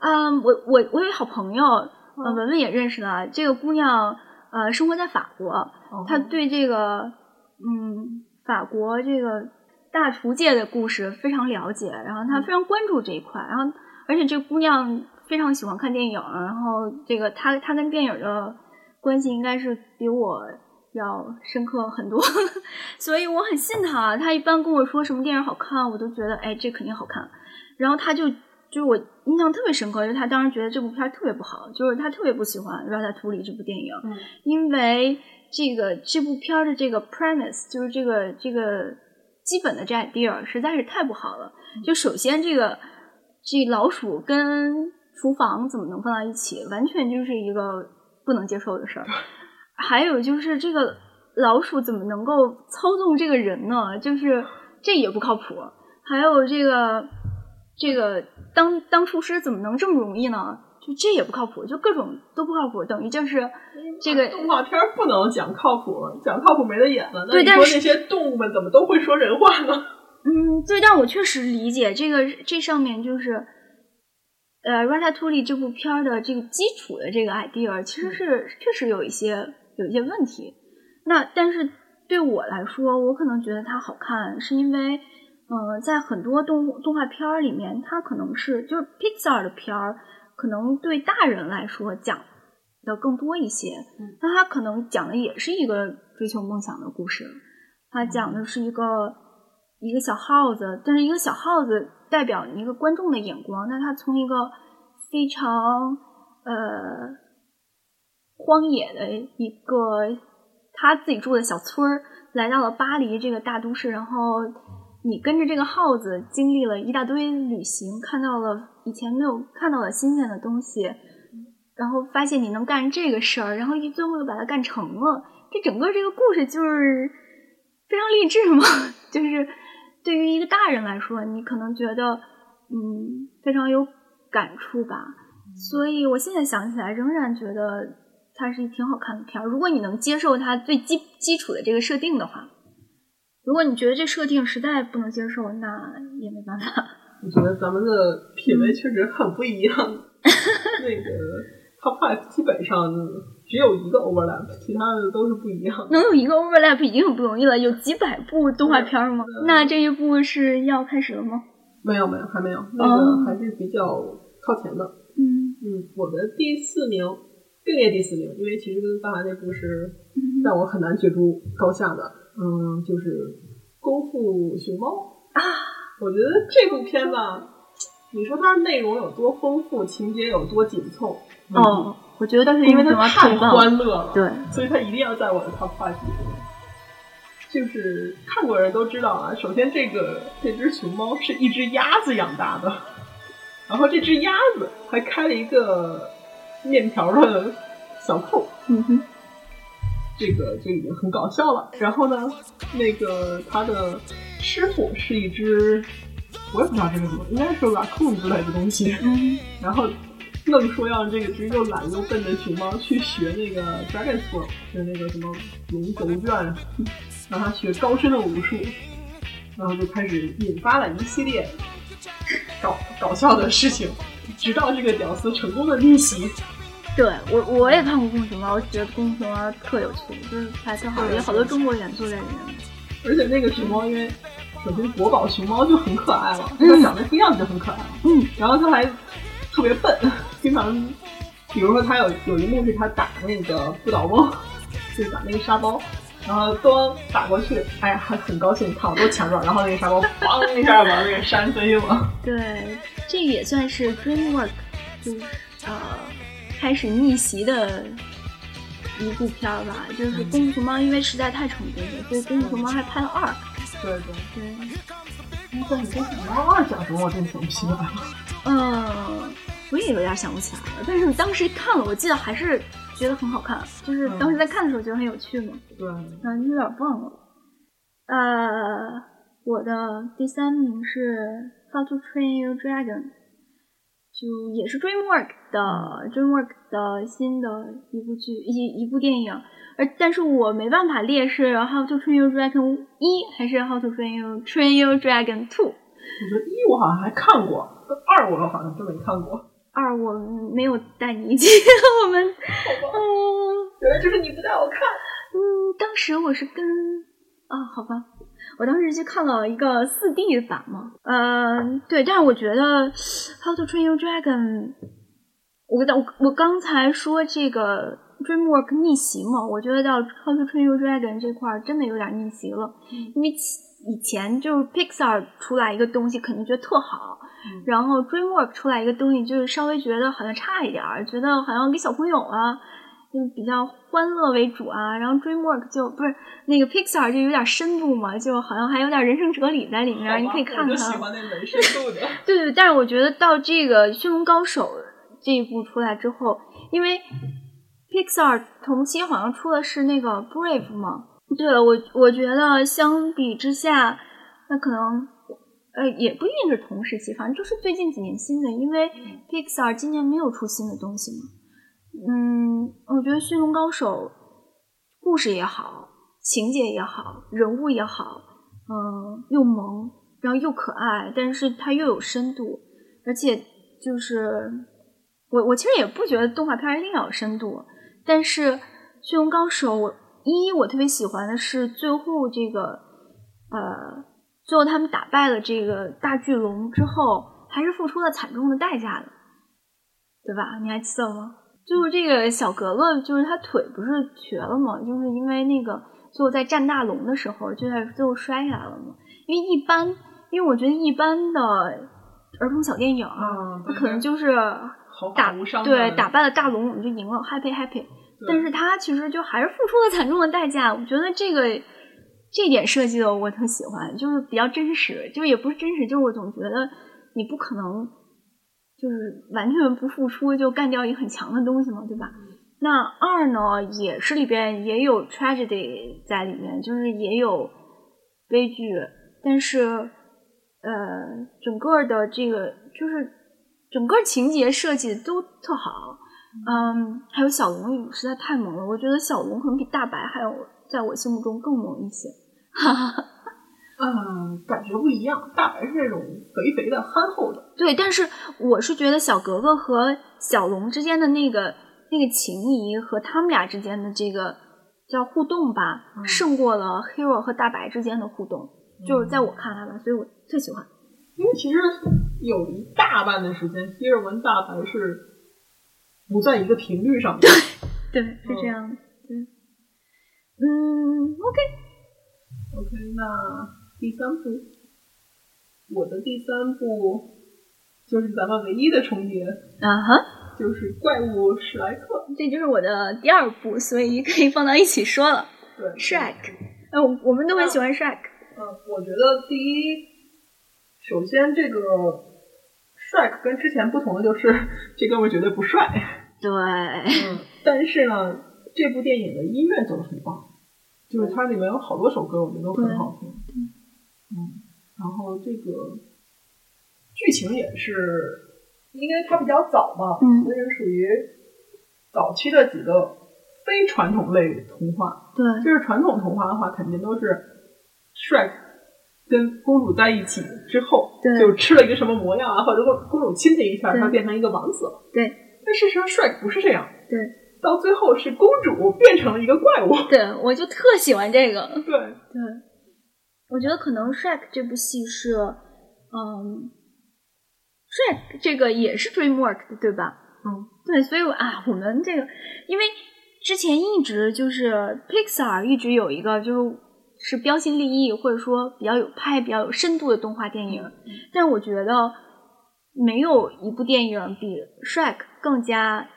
嗯，我我我有一好朋友，呃，文文也认识的，这个姑娘，呃，生活在法国，她对这个，嗯，法国这个大厨界的故事非常了解，然后她非常关注这一块，然后而且这个姑娘非常喜欢看电影，然后这个她她跟电影的关系应该是比我要深刻很多，所以我很信他。他一般跟我说什么电影好看，我都觉得哎，这肯定好看。然后他就就是我印象特别深刻，就是他当时觉得这部片儿特别不好，就是他特别不喜欢《Ratatouille》这部电影，因为这个这部片儿的这个 premise 就是这个这个基本的这 idea 实在是太不好了。就首先这个这老鼠跟厨房怎么能放到一起，完全就是一个不能接受的事儿。还有就是这个老鼠怎么能够操纵这个人呢？就是这也不靠谱。还有这个这个当当厨师怎么能这么容易呢？就这也不靠谱，就各种都不靠谱，等于就是这个动画片儿不能讲靠谱，讲靠谱没得演了。那你对但是说那些动物们怎么都会说人话呢？嗯，对，但我确实理解这个，这上面就是，呃，《Ratatouille》这部片儿的这个基础的这个 idea，其实是、确实有一些有一些问题。那但是对我来说，我可能觉得它好看，是因为，呃，在很多动动画片儿里面，它可能是就是 Pixar 的片儿，可能对大人来说讲的更多一些。那它可能讲的也是一个追求梦想的故事，它讲的是一个一个小耗子，但是一个小耗子代表一个观众的眼光，那它从一个非常呃荒野的一个他自己住的小村儿，来到了巴黎这个大都市，然后你跟着这个耗子经历了一大堆旅行，看到了以前没有看到的新鲜的东西，然后发现你能干这个事儿，然后一最后又把它干成了。这整个这个故事就是非常励志嘛，就是对于一个大人来说，你可能觉得嗯非常有感触吧。所以我现在想起来，仍然觉得它是一挺好看的片儿。如果你能接受它最基基础的这个设定的话，如果你觉得这设定实在不能接受，那也没办法。我觉得咱们的品味确实很不一样。那个 Top Five 基本上只有一个 overlap，其他的都是不一样。能有一个 overlap 已经很不容易了，有几百部动画片儿吗？那这一部是要开始了吗？没有没有，还没有，那哦个还是比较靠前的。嗯嗯，我的第四名并列第四名，因为其实跟刚才那部是嗯让我很难角逐高下的。嗯，就是《功夫熊猫》啊，我觉得这部片吧，你说它内容有多丰富，情节有多紧凑，哦，我觉得但是因为它它太欢乐了，对，所以它一定要在我的 top five 里面。就是看过人都知道啊，首先这个这只熊猫是一只鸭子养大的，然后这只鸭子还开了一个面条的小扣，嗯哼，这个就已经很搞笑了。然后呢，那个他的师傅是一只，我也不知道这是什么，应该是 raccoon 之类的东西。嗯，然后愣说让这个只又懒又笨的熊猫去学那个 Dragon School，就那个什么龙狗卷，让他学高深的武术，然后就开始引发了一系列搞搞笑的事情，直到这个屌丝成功的逆袭。对我我也看过《功夫熊猫》，我觉得《功夫熊猫》特有趣，就是拍特好，有好多中国元素在里面。而且那个熊猫，因为首先国宝熊猫就很可爱了，它长得不一样就很可爱。嗯，然后它还特别笨，经常，比如说它有有一幕是它打那个不倒翁，就是打那个沙包，然后咚打过去，哎呀，还很高兴，看我多强壮，然后那个沙包梆一下把那个扇飞了。对，这也算是 DreamWorks，就是呃开始逆袭的一部片儿吧，就是《功夫熊猫》，因为实在太成功了，所以《功夫熊猫》还拍了二。对对对，但是《功夫熊猫二》讲什么我真想不起来了。嗯，我也有点想不起来了，但是当时看了，我记得还是觉得很好看，就是当时在看的时候觉得很有趣嘛。对，嗯，有点忘了。呃，我的第三名是《How to Train Your Dragon》，就也是 DreamWork 的 DreamWork 的新的一部剧一一部电影，而但是我没办法列是《How to Train Your Dragon》一还是《How to Train Your Train Your Dragon Two》。我觉得一我好像还看过，二我好像真没看过。二我没有带你一起，我们嗯，原来就是你不带我看。嗯，当时我是跟啊，好吧，我当时去看了一个四 D 版嘛，嗯、对，但是我觉得《How to Train Your Dragon》，我跟我我刚才说这个 DreamWork 逆袭嘛，我觉得到《How to Train Your Dragon》这块儿真的有点逆袭了，因为以前就是 Pixar 出来一个东西，肯定觉得特好，然后 DreamWork 出来一个东西，就是稍微觉得好像差一点儿，觉得好像给小朋友啊，就比较欢乐为主啊。然后 DreamWork 就不是那个 Pixar 就有点深度嘛，就好像还有点人生哲理在里面，你可以看看。喜欢那深度的。对对，但是我觉得到这个《驯龙高手》这一部出来之后，因为 Pixar 同期好像出的是那个 Brave 嘛。对了，我我觉得相比之下，那可能呃也不一定是同时期，反正就是最近几年新的，因为 Pixar 今年没有出新的东西嘛。嗯，我觉得《驯龙高手》故事也好，情节也好，人物也好，嗯、又萌，然后又可爱，但是它又有深度，而且就是我我其实也不觉得动画片一定要有深度，但是《驯龙高手》我一我特别喜欢的是最后这个呃，最后他们打败了这个大巨龙之后，还是付出了惨重的代价的，对吧？你还记得吗？就是这个小格格，就是他腿不是瘸了吗？就是因为那个最后在战大龙的时候，就在最后摔下来了嘛。因为一般，因为我觉得一般的儿童小电影，嗯它可能就是打无伤对打败了大龙，我们就赢了，happy happy。但是他其实就还是付出了惨重的代价。我觉得这个这点设计的我特喜欢，就是比较真实，就是也不是真实，就是我总觉得你不可能就是完全不付出就干掉一个很强的东西嘛，对吧？那二呢，也是里边也有 tragedy 在里面，就是也有悲剧，但是呃，整个的这个就是整个情节设计都特好。嗯，还有小龙实在太萌了，我觉得小龙可能比大白还有在我心目中更萌一些。哈哈。嗯，感觉不一样。大白是那种肥肥的、憨厚的。对，但是我是觉得小格格和小龙之间的那个那个情谊和他们俩之间的这个叫互动吧，胜过了 Hero 和大白之间的互动。就是在我看来吧，所以我最喜欢。因为其实有一大半的时间，Hero 跟大白是不在一个频率上的。对，是这样的。对，嗯，OK。OK，那第三部，我的第三部就是咱们唯一的重叠，啊哈，就是怪物史莱克。这就是我的第二部，所以可以放到一起说了。对，Shrek，哎，我我们都很喜欢 Shrek。嗯，我觉得第一，首先这个 Shrek 跟之前不同的就是这哥们儿绝对不帅。对，嗯，但是呢，这部电影的音乐做的很棒，就是它里面有好多首歌，我觉得都很好听。嗯，然后这个剧情也是，因为它比较早嘛，嗯所以是属于早期的几个非传统类童话。对，就是传统童话的话，肯定都是 Shrek 跟公主在一起之后，对就吃了一个什么模样啊，或者公公主亲他一下，对他变成一个王子了。对，但事实上 Shrek 不是这样，对，到最后是公主变成了一个怪物。对，我就特喜欢这个。对对，我觉得可能 Shrek 这部戏是，嗯，Shrek 这个也是 DreamWork 的，对吧？嗯，对，所以我啊，我们这个因为之前一直就是 Pixar 一直有一个就是是标新立异，或者说比较有拍比较有深度的动画电影，但我觉得没有一部电影比 Shrek 更加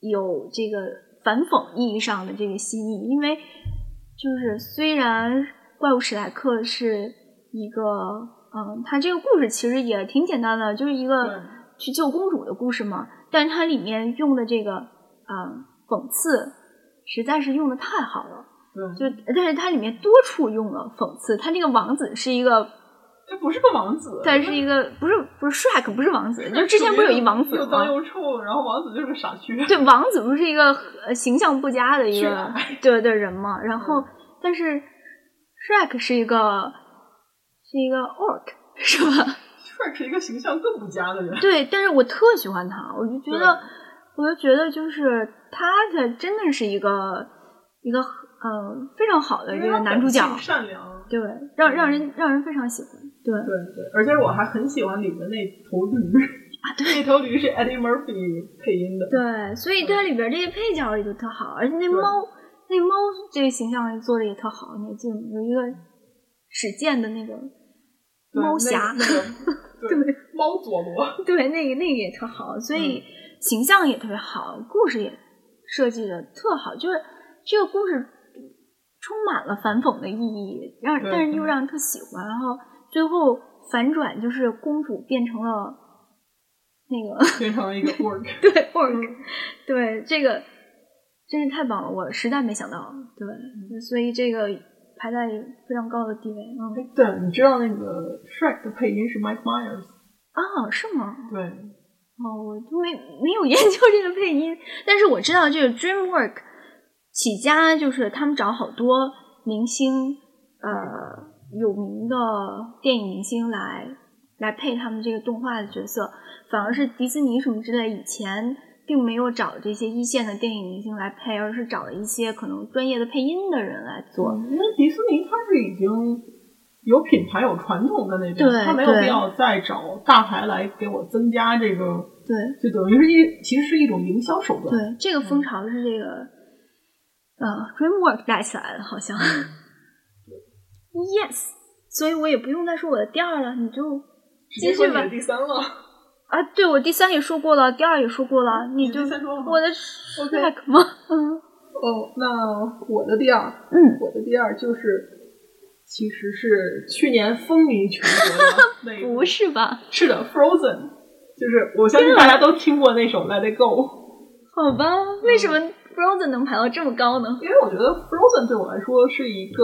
有这个反讽意义上的这个新意，因为就是虽然怪物史莱克是一个，嗯，它这个故事其实也挺简单的，就是一个去救公主的故事嘛，但是它里面用的这个，嗯，讽刺实在是用的太好了。对，就但是它里面多处用了讽刺，它这个王子是一个，这不是个王子，但是一个不是不是 Shrek 不是王子，就之前不是有一王子又脏？又臭，然后王子就是个傻缺。对，王子不是一个呃形象不佳的一个爱对的人嘛，然后但是 Shrek 是一个是一个 orc 是吧？Shrek 是一个形象更不佳的人。对，但是我特喜欢他，我就觉得，我就觉得就是他的真的是一个一个嗯非常好的这个男主角善良。对，让让人让人非常喜欢，对对对，而且我还很喜欢里面那头驴啊，对，那头驴是 Eddie Murphy 配音的。对，所以它里边这些配角也都特好，而且那猫那猫这个形象做的也特好，你还记得吗？有一个史剑的那个猫侠，那那个 对猫佐罗，对，那个那个也特好，所以形象也特别好，故事也设计的特好，就是这个故事充满了反讽的意义，让但是又让人特喜欢，然后最后反转就是公主变成了那个变成了一个 orc，对 orc，、对这个真是太棒了，我实在没想到，对，所以这个排在非常高的地位，嗯，对，你知道那个 Shrek 的配音是 Mike Myers，啊，是吗？对，哦，我都没没有研究这个配音，但是我知道这个 DreamWork 起家就是他们找好多明星，呃，有名的电影明星来来配他们这个动画的角色，反而是迪士尼什么之类以前并没有找这些一线的电影明星来配，而是找了一些可能专业的配音的人来做。因为迪士尼它是已经有品牌有传统在那边，对对它没有必要再找大牌来给我增加这个，对，就等于是一其实是一种营销手段。对，这个风潮是这个，呃，DreamWorks 带起来的，好像。yes，所以我也不用再说我的第二了，你就继续吧。第三了。啊，对我第三也说过了，第二也说过了，你就我的 Shrek 吗？嗯哦，那我的第二，嗯，我的第二就是，其实是去年风靡全国的 不是吧？是的，Frozen，就是我相信大家都听过那首 Let It Go。好吧，为什么 Frozen 能排到这么高呢？因为我觉得 Frozen 对我来说是一个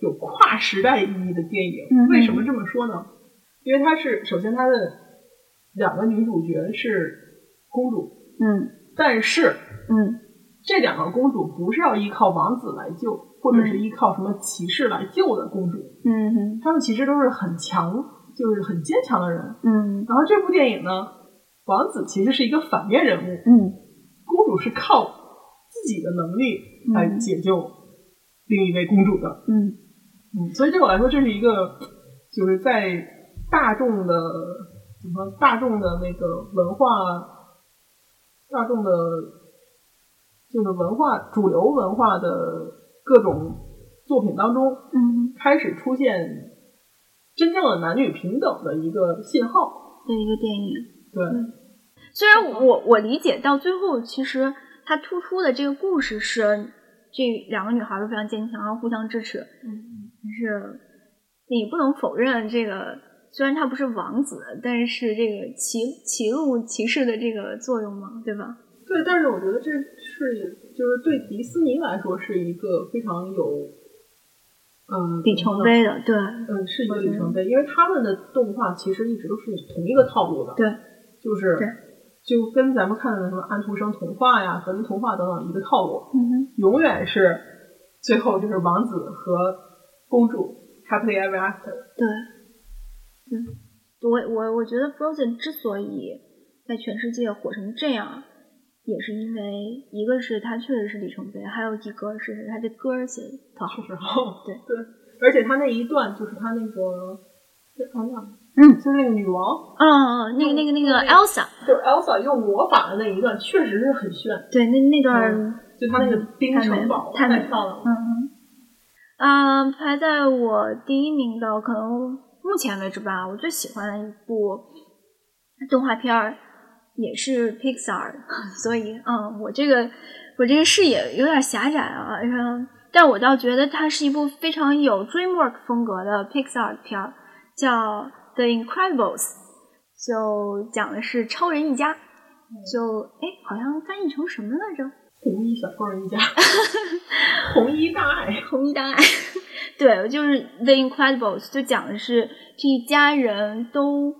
有跨时代意义的电影。嗯为什么这么说呢？因为它是首先它的两个女主角是公主，嗯。但是嗯。这两个公主不是要依靠王子来救，或者是依靠什么骑士来救的公主，嗯哼。她们其实都是很强，就是很坚强的人。嗯。然后这部电影呢，王子其实是一个反面人物，嗯。公主是靠自己的能力来解救另一位公主的。嗯。嗯，所以对我来说，这是一个就是在大众的怎么大众的那个文化，大众的就是文化主流文化的各种作品当中，嗯开始出现真正的男女平等的一个信号。的一个电影。对，虽然我我理解到最后，其实它突出的这个故事是这两个女孩都非常坚强，然后互相支持。嗯，但是你不能否认这个，虽然他不是王子，但是这个骑骑路骑士的这个作用嘛，对吧？对，但是我觉得这是就是对迪士尼来说是一个非常有嗯里程碑的，对，嗯，是一个里程碑，因为他们的动画其实一直都是同一个套路的，对，就是对就跟咱们看的什么安徒生童话呀、格林童话等等一个套路，嗯，永远是最后就是王子和公主 happily ever after。对，对，我我我觉得 Frozen 之所以在全世界火成这样，也是因为一个是它确实是里程碑，还有一个是它的歌儿写的特好，是好，对对，而且他那一段就是他那个？嗯，就是那个女王，嗯嗯，那个那个那个 Elsa，就是 Elsa 用魔法的那一段，确实是很炫。对，那那段、嗯就他那个冰城堡太漂亮了。嗯嗯。啊、排在我第一名的，可能目前为止吧，我最喜欢的一部动画片儿也是 Pixar，所以嗯，我这个我这个视野有点狭窄啊，然后，但我倒觉得它是一部非常有 DreamWorks 风格的 Pixar 片儿，叫《The Incredibles》，就讲的是超人一家，就哎，好像翻译成什么来着？红衣小超人一家，红衣大爱，红衣大爱，对，就是 The Incredibles，就讲的是这一家人都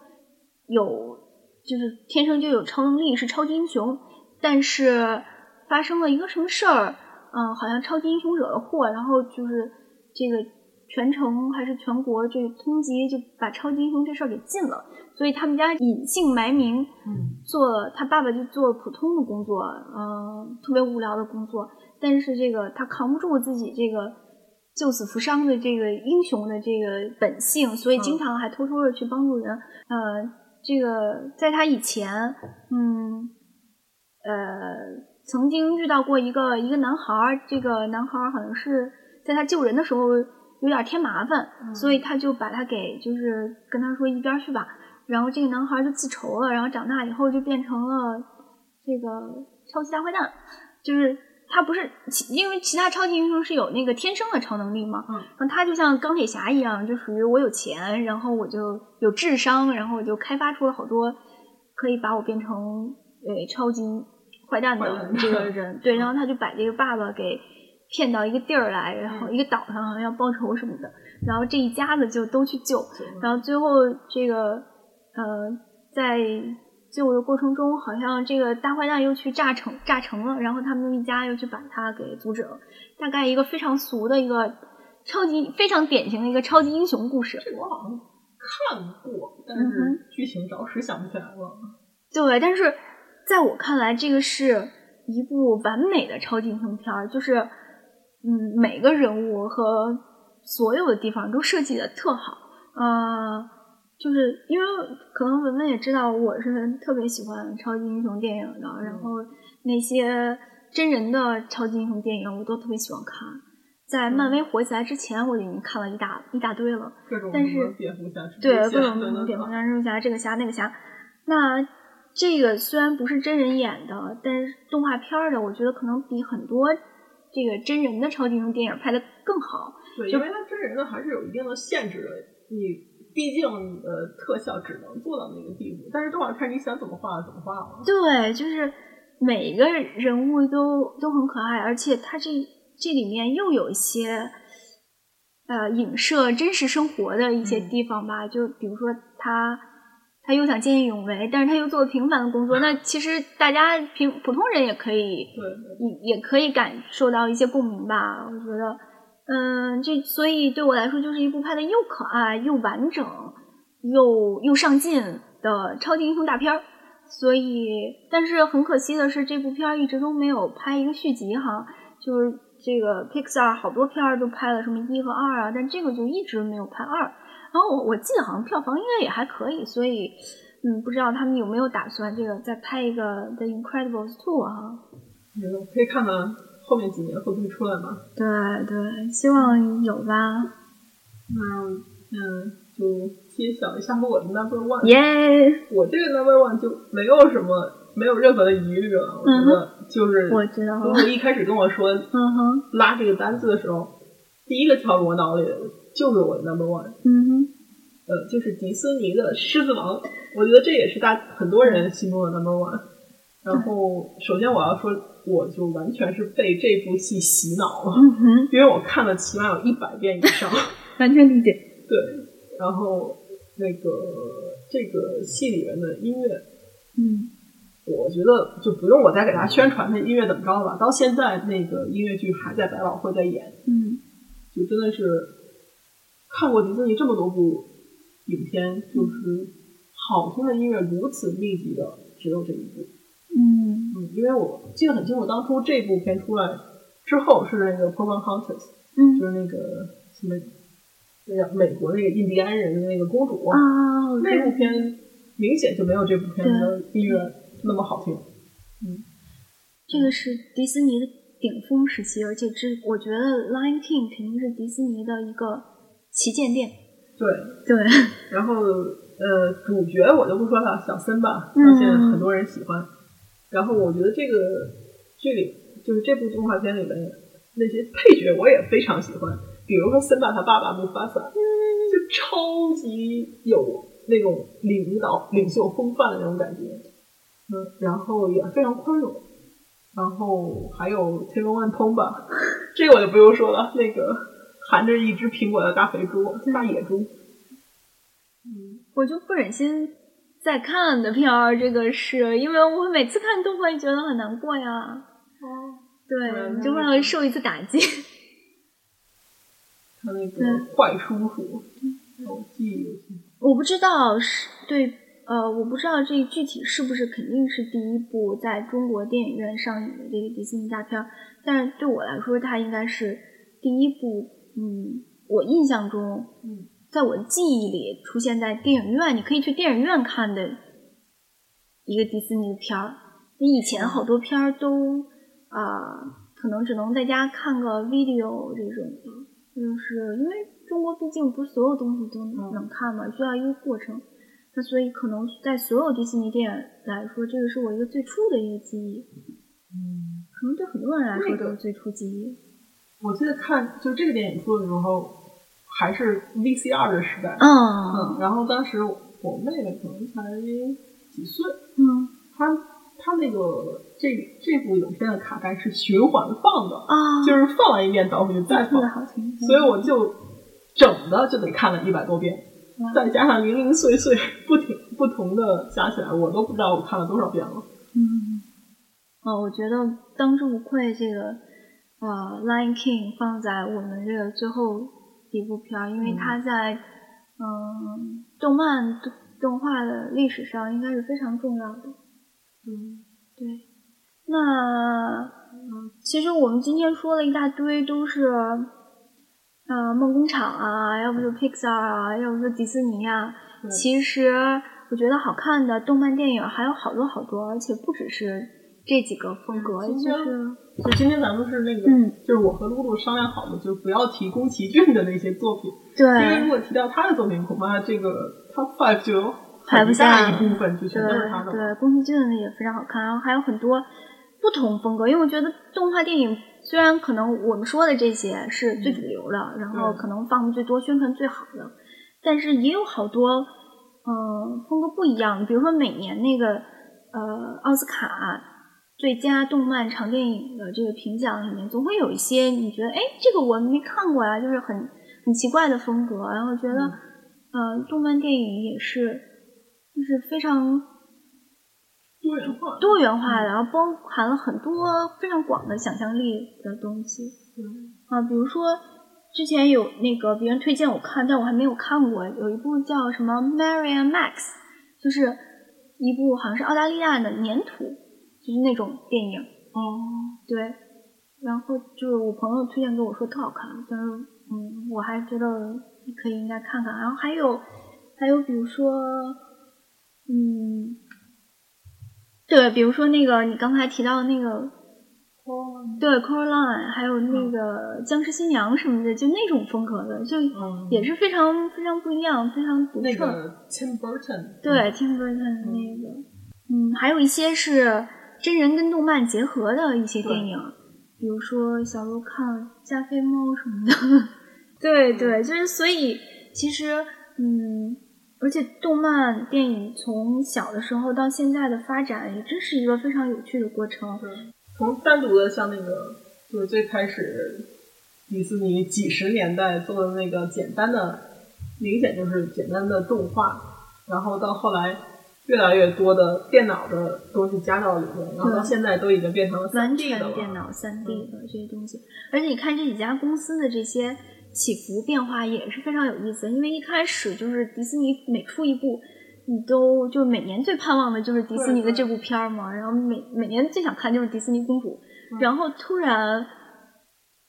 有，就是天生就有超能力，是超级英雄，但是发生了一个什么事儿，嗯，好像超级英雄惹了祸，然后就是这个全城还是全国这通缉，就把超级英雄这事儿给禁了，所以他们家隐姓埋名，嗯，做他爸爸就做普通的工作，嗯、特别无聊的工作，但是这个他扛不住自己这个救死扶伤的这个英雄的这个本性，所以经常还偷偷的去帮助人。呃，这个在他以前，嗯，呃，曾经遇到过一个一个男孩儿，这个男孩儿好像是在他救人的时候有点添麻烦，所以他就把他给就是跟他说一边儿去吧。然后这个男孩儿就记仇了，然后长大以后就变成了这个超级大坏蛋，就是他不是其因为其他超级英雄是有那个天生的超能力嘛，嗯。然后他就像钢铁侠一样，就属于我有钱，然后我就有智商，然后我就开发出了好多可以把我变成呃超级坏蛋的这个人，对，然后他就把这个爸爸给骗到一个地儿来，然后一个岛上好像要报仇什么的，然后这一家子就都去救，然后最后这个呃在救的过程中，好像这个大坏蛋又去炸城炸城了，然后他们一家又去把他给阻止了，大概一个非常俗的一个超级非常典型的一个超级英雄故事。这个我好像看过，但嗯是剧情着实想不起来了。对，但是在我看来，这个是一部完美的超级英雄片儿，就是嗯，每个人物和所有的地方都设计的特好，呃，就是因为可能文文也知道，我是特别喜欢超级英雄电影的，然后那些真人的超级英雄电影我都特别喜欢看。在漫威火起来之前，我已经看了一大一大堆了。各种但是蝙蝠侠、蜘蛛对各种蝙蝠侠、蜘蛛侠、这个侠那个侠。那这个虽然不是真人演的，但是动画片儿的，我觉得可能比很多这个真人的超级英雄电影拍的更好。对，就因为它真人的还是有一定的限制的，你毕竟你的特效只能做到那个地步，但是动画片你想怎么画怎么画嘛。对，就是每个人物都都很可爱，而且它这这里面又有一些呃影射真实生活的一些地方吧，就比如说他他又想见义勇为，但是他又做平凡的工作，那其实大家平普通人也可以也也可以感受到一些共鸣吧，我觉得。嗯，这所以对我来说就是一部拍的又可爱又完整又又上进的超级英雄大片儿。所以，但是很可惜的是，这部片儿一直都没有拍一个续集哈。就是这个 Pixar 好多片儿都拍了什么一和二啊，但这个就一直没有拍二。然后我我记得好像票房应该也还可以，所以嗯，不知道他们有没有打算这个再拍一个 The Incredibles two 啊？嗯，可以看看后面几年会不会出来吧。对对，希望有吧。那嗯，就揭晓一下我的 number one。耶！我这个 number one 就没有什么，没有任何的疑虑了。我觉得就是，我知道如果一开始跟我说嗯哼，拉这个单子的时候，第一个跳入我脑里的就是我的 number one。嗯哼，呃，就是迪斯尼的《狮子王》，我觉得这也是大很多人心中的 number one。然后，首先我要说，我就完全是被这部戏洗脑了，嗯哼，因为我看了起码有一百遍以上。完全理解。对，然后那个这个戏里面的音乐，嗯，我觉得就不用我再给大家宣传这音乐怎么着了吧。到现在那个音乐剧还在百老汇在演，嗯，就真的是看过迪士尼这么多部影片，就是好听的音乐如此密集的只有这一部。嗯。嗯，因为我记得很清楚，当初这部片出来之后是那个《Pocahontas》，嗯，就是那个什么，那叫美国那个印第安人的那个公主。啊，那部片明显就没有这部片的音乐那么好听。嗯，这个是迪士尼的顶峰时期，而且这我觉得《Lion King》肯定是迪士尼的一个旗舰店。对对，然后呃，主角我就不说了，小森吧，嗯相信很多人喜欢。然后我觉得这个剧里就是这部动画片里的那些配角我也非常喜欢，比如说森巴他爸爸木法萨，就超级有那种领导领袖风范的那种感觉，嗯，然后也非常宽容，然后还有天龙万通吧，这个我就不用说了，那个含着一只苹果的大肥猪，大野猪，我就不忍心再看的片儿，这个是因为我每次看都会觉得很难过呀。哦，对，就会受一次打击。他那个坏叔叔，我记忆犹新。我不知道是对，呃，我不知道这具体是不是肯定是第一部在中国电影院上映的这个迪士尼大片儿，但是对我来说，它应该是第一部，嗯，我印象中，嗯，在我的记忆里出现在电影院，你可以去电影院看的一个迪士尼的片儿。你以前好多片儿都啊、可能只能在家看个 video 这种的，就是因为中国毕竟不是所有东西都能看嘛，需要一个过程。那所以可能在所有迪士尼电影来说，这个是我一个最初的一个记忆。嗯，可能对很多人来说都是最初记忆。我记得看就这个电影出的时候，还是 VCR 的时代。嗯嗯，然后当时我妹妹可能才几岁，嗯，她她那个这这部影片的卡带是循环放的啊就是放完一遍倒回去再放。所以我就整的就得看了一百多遍，再加上零零碎碎不停不同的加起来，我都不知道我看了多少遍了。嗯，哦，我觉得当之无愧这个呃《Lion King》放在我们这个最后一部片儿，因为它在嗯、动漫动动画的历史上应该是非常重要的。嗯，对。那嗯，其实我们今天说了一大堆，都是呃梦工厂啊，要不就 Pixar 啊，要不就迪士尼啊。对其实我觉得好看的动漫电影还有好多好多，而且不只是这几个风格，就是就今天咱们是那个，嗯就是我和露露商量好的，就是不要提宫崎骏的那些作品，对因为如果提到他的作品，恐怕这个 Top Five 就排不下大一部分就全都是对他的。对，宫崎骏的也非常好看，然后还有很多不同风格。因为我觉得动画电影虽然可能我们说的这些是最主流的，然后可能放的最多、宣传最好的，但是也有好多嗯、呃风格不一样的。比如说每年那个呃奥斯卡最佳动漫长电影的这个评奖里面，总会有一些你觉得哎这个我没看过呀，就是很很奇怪的风格，然后觉得。呃，动漫电影也是，就是非常多元化，多元化的，然后包含了很多非常广的想象力的东西。嗯啊，比如说之前有那个别人推荐我看，但我还没有看过，有一部叫什么《Mary and Max》，就是一部好像是澳大利亚的粘土，就是那种电影。哦，对，然后就是我朋友推荐给我说特好看，但是嗯，我还觉得可以应该看看。然后还有还有比如说，嗯，对，比如说那个你刚才提到的那个，对 Coraline，还有那个僵尸新娘什么的，就那种风格的，就也是非常非常不一样，非常独特。那个 Tim Burton，对，Tim Burton 那个，嗯，还有一些是真人跟动漫结合的一些电影，比如说小时候看《加菲猫》什么的。对对，就是所以其实，嗯，而且动漫电影从小的时候到现在的发展，也真是一个非常有趣的过程。从单独的像那个，就是最开始迪士尼几十年代做的那个简单的，明显就是简单的动画，然后到后来越来越多的电脑的东西加到里面，然后到现在都已经变成了完 3D 全的了。电脑三 D 的这些东西，而且你看这几家公司的这些起伏变化也是非常有意思，因为一开始就是迪士尼每出一部。你都就是每年最盼望的就是迪士尼的这部片儿嘛，然后每每年最想看就是迪士尼公主，然后突然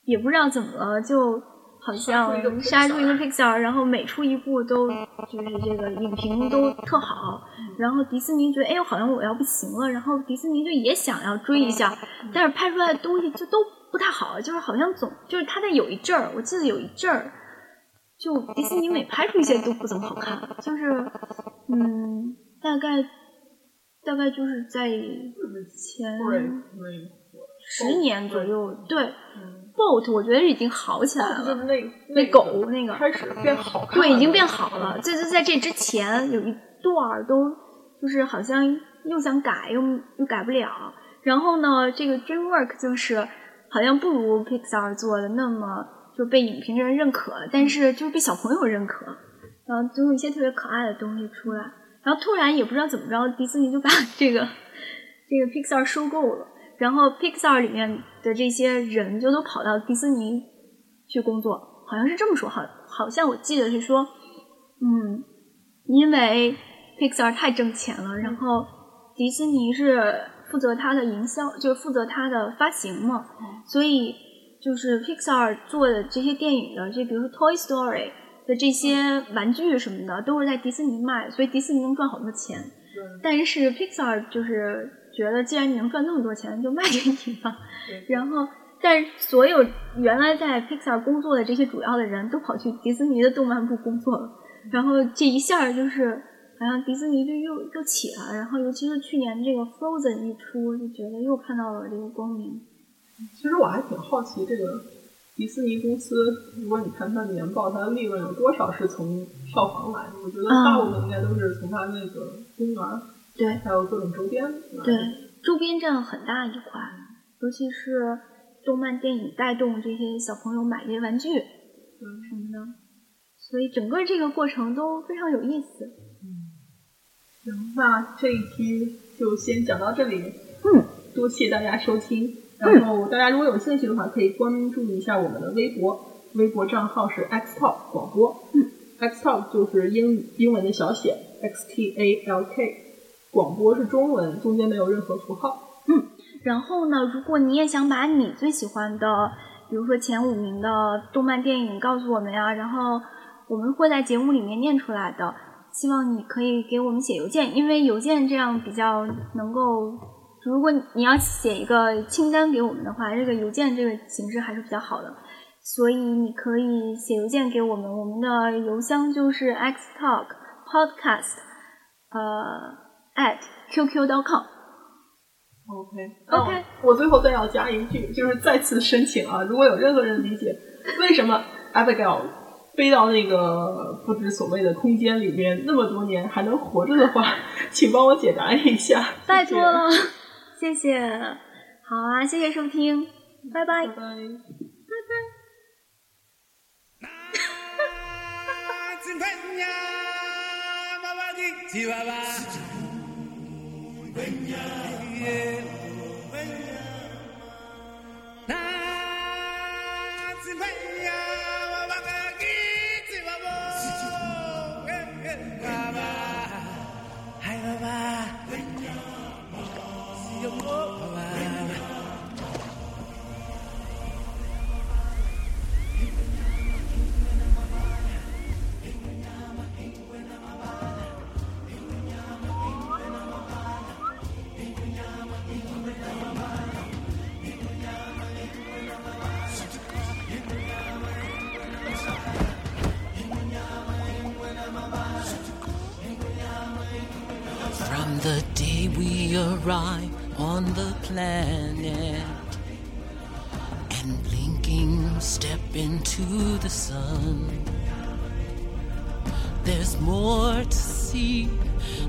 也不知道怎么了，就好像杀出一个 Pixar，然后每出一部都就是这个影评都特好，然后迪士尼觉得哎呦好像我要不行了，然后迪士尼就也想要追一下，但是拍出来的东西就都不太好，就是好像总就是他在有一阵儿，我记得有一阵儿。就迪士尼每拍出一些都不怎么好看，就是，嗯，大概大概就是在前十年左右，对。Boat 我觉得已经好起来了，就是那那狗那个开始变好看，对，已经变好了。这就在这之前有一段都就是好像又想改又又改不了。然后呢，这个 DreamWork 就是好像不如 Pixar 做的那么就被影评人认可，但是就是被小朋友认可，然后总有一些特别可爱的东西出来。然后突然也不知道怎么着，迪士尼就把这个这个 Pixar 收购了。然后 Pixar 里面的这些人就都跑到迪士尼去工作，好像是这么说，好，好像我记得是说，嗯，因为 Pixar 太挣钱了，然后迪士尼是负责它的营销，就是负责它的发行嘛，所以就是 Pixar 做的这些电影的，就比如说 Toy Story 的这些玩具什么的，都是在迪士尼卖，所以迪士尼能赚好多钱。但是 Pixar 就是觉得，既然你能赚那么多钱，就卖给你吧。然后，但是所有原来在 Pixar 工作的这些主要的人都跑去迪士尼的动漫部工作了。然后这一下就是，好像迪士尼就又又起来了。然后，尤其是去年这个 Frozen 一出，就觉得又看到了这个光明。其实我还挺好奇，这个迪士尼公司，如果你看它的年报，它的利润有多少是从票房来的？我觉得大部分应该都是从它那个公园儿，对，还有各种周边。对，周边占了很大一块，尤其是动漫电影带动这些小朋友买这些玩具，嗯什么的，所以整个这个过程都非常有意思。嗯行，那这一期就先讲到这里。嗯，多谢大家收听。然后大家如果有兴趣的话，可以关注一下我们的微博，微博账号是 X Talk 广播。嗯，X Talk 就是英语英文的小写 X T A L K，广播是中文，中间没有任何符号。嗯，然后呢，如果你也想把你最喜欢的，比如说前五名的动漫电影告诉我们呀，然后我们会在节目里面念出来的。希望你可以给我们写邮件，因为邮件这样比较能够。如果你要写一个清单给我们的话，这个邮件这个形式还是比较好的，所以你可以写邮件给我们，我们的邮箱就是 xtalk podcast 呃 at qq.com。OK OK，我最后再要加一句，就是再次申请啊，如果有任何人理解为什么 Abigail 飞到那个不知所谓的空间里面那么多年还能活着的话，请帮我解答一下，拜托了。谢谢，好啊，谢谢收听，拜拜，拜拜，拜 Peña. Peña. Arrive on the planet and blinking step into the sun, there's more to see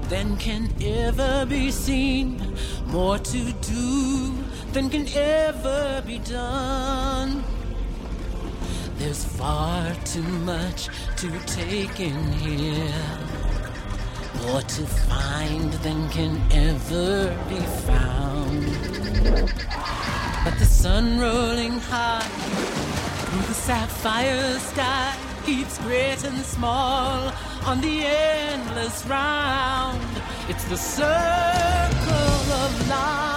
than can ever be seen, more to do than can ever be done. There's far too much to take in here more to find than can ever be found. But the sun rolling high through the sapphire sky keeps great and small on the endless round. It's the circle of life.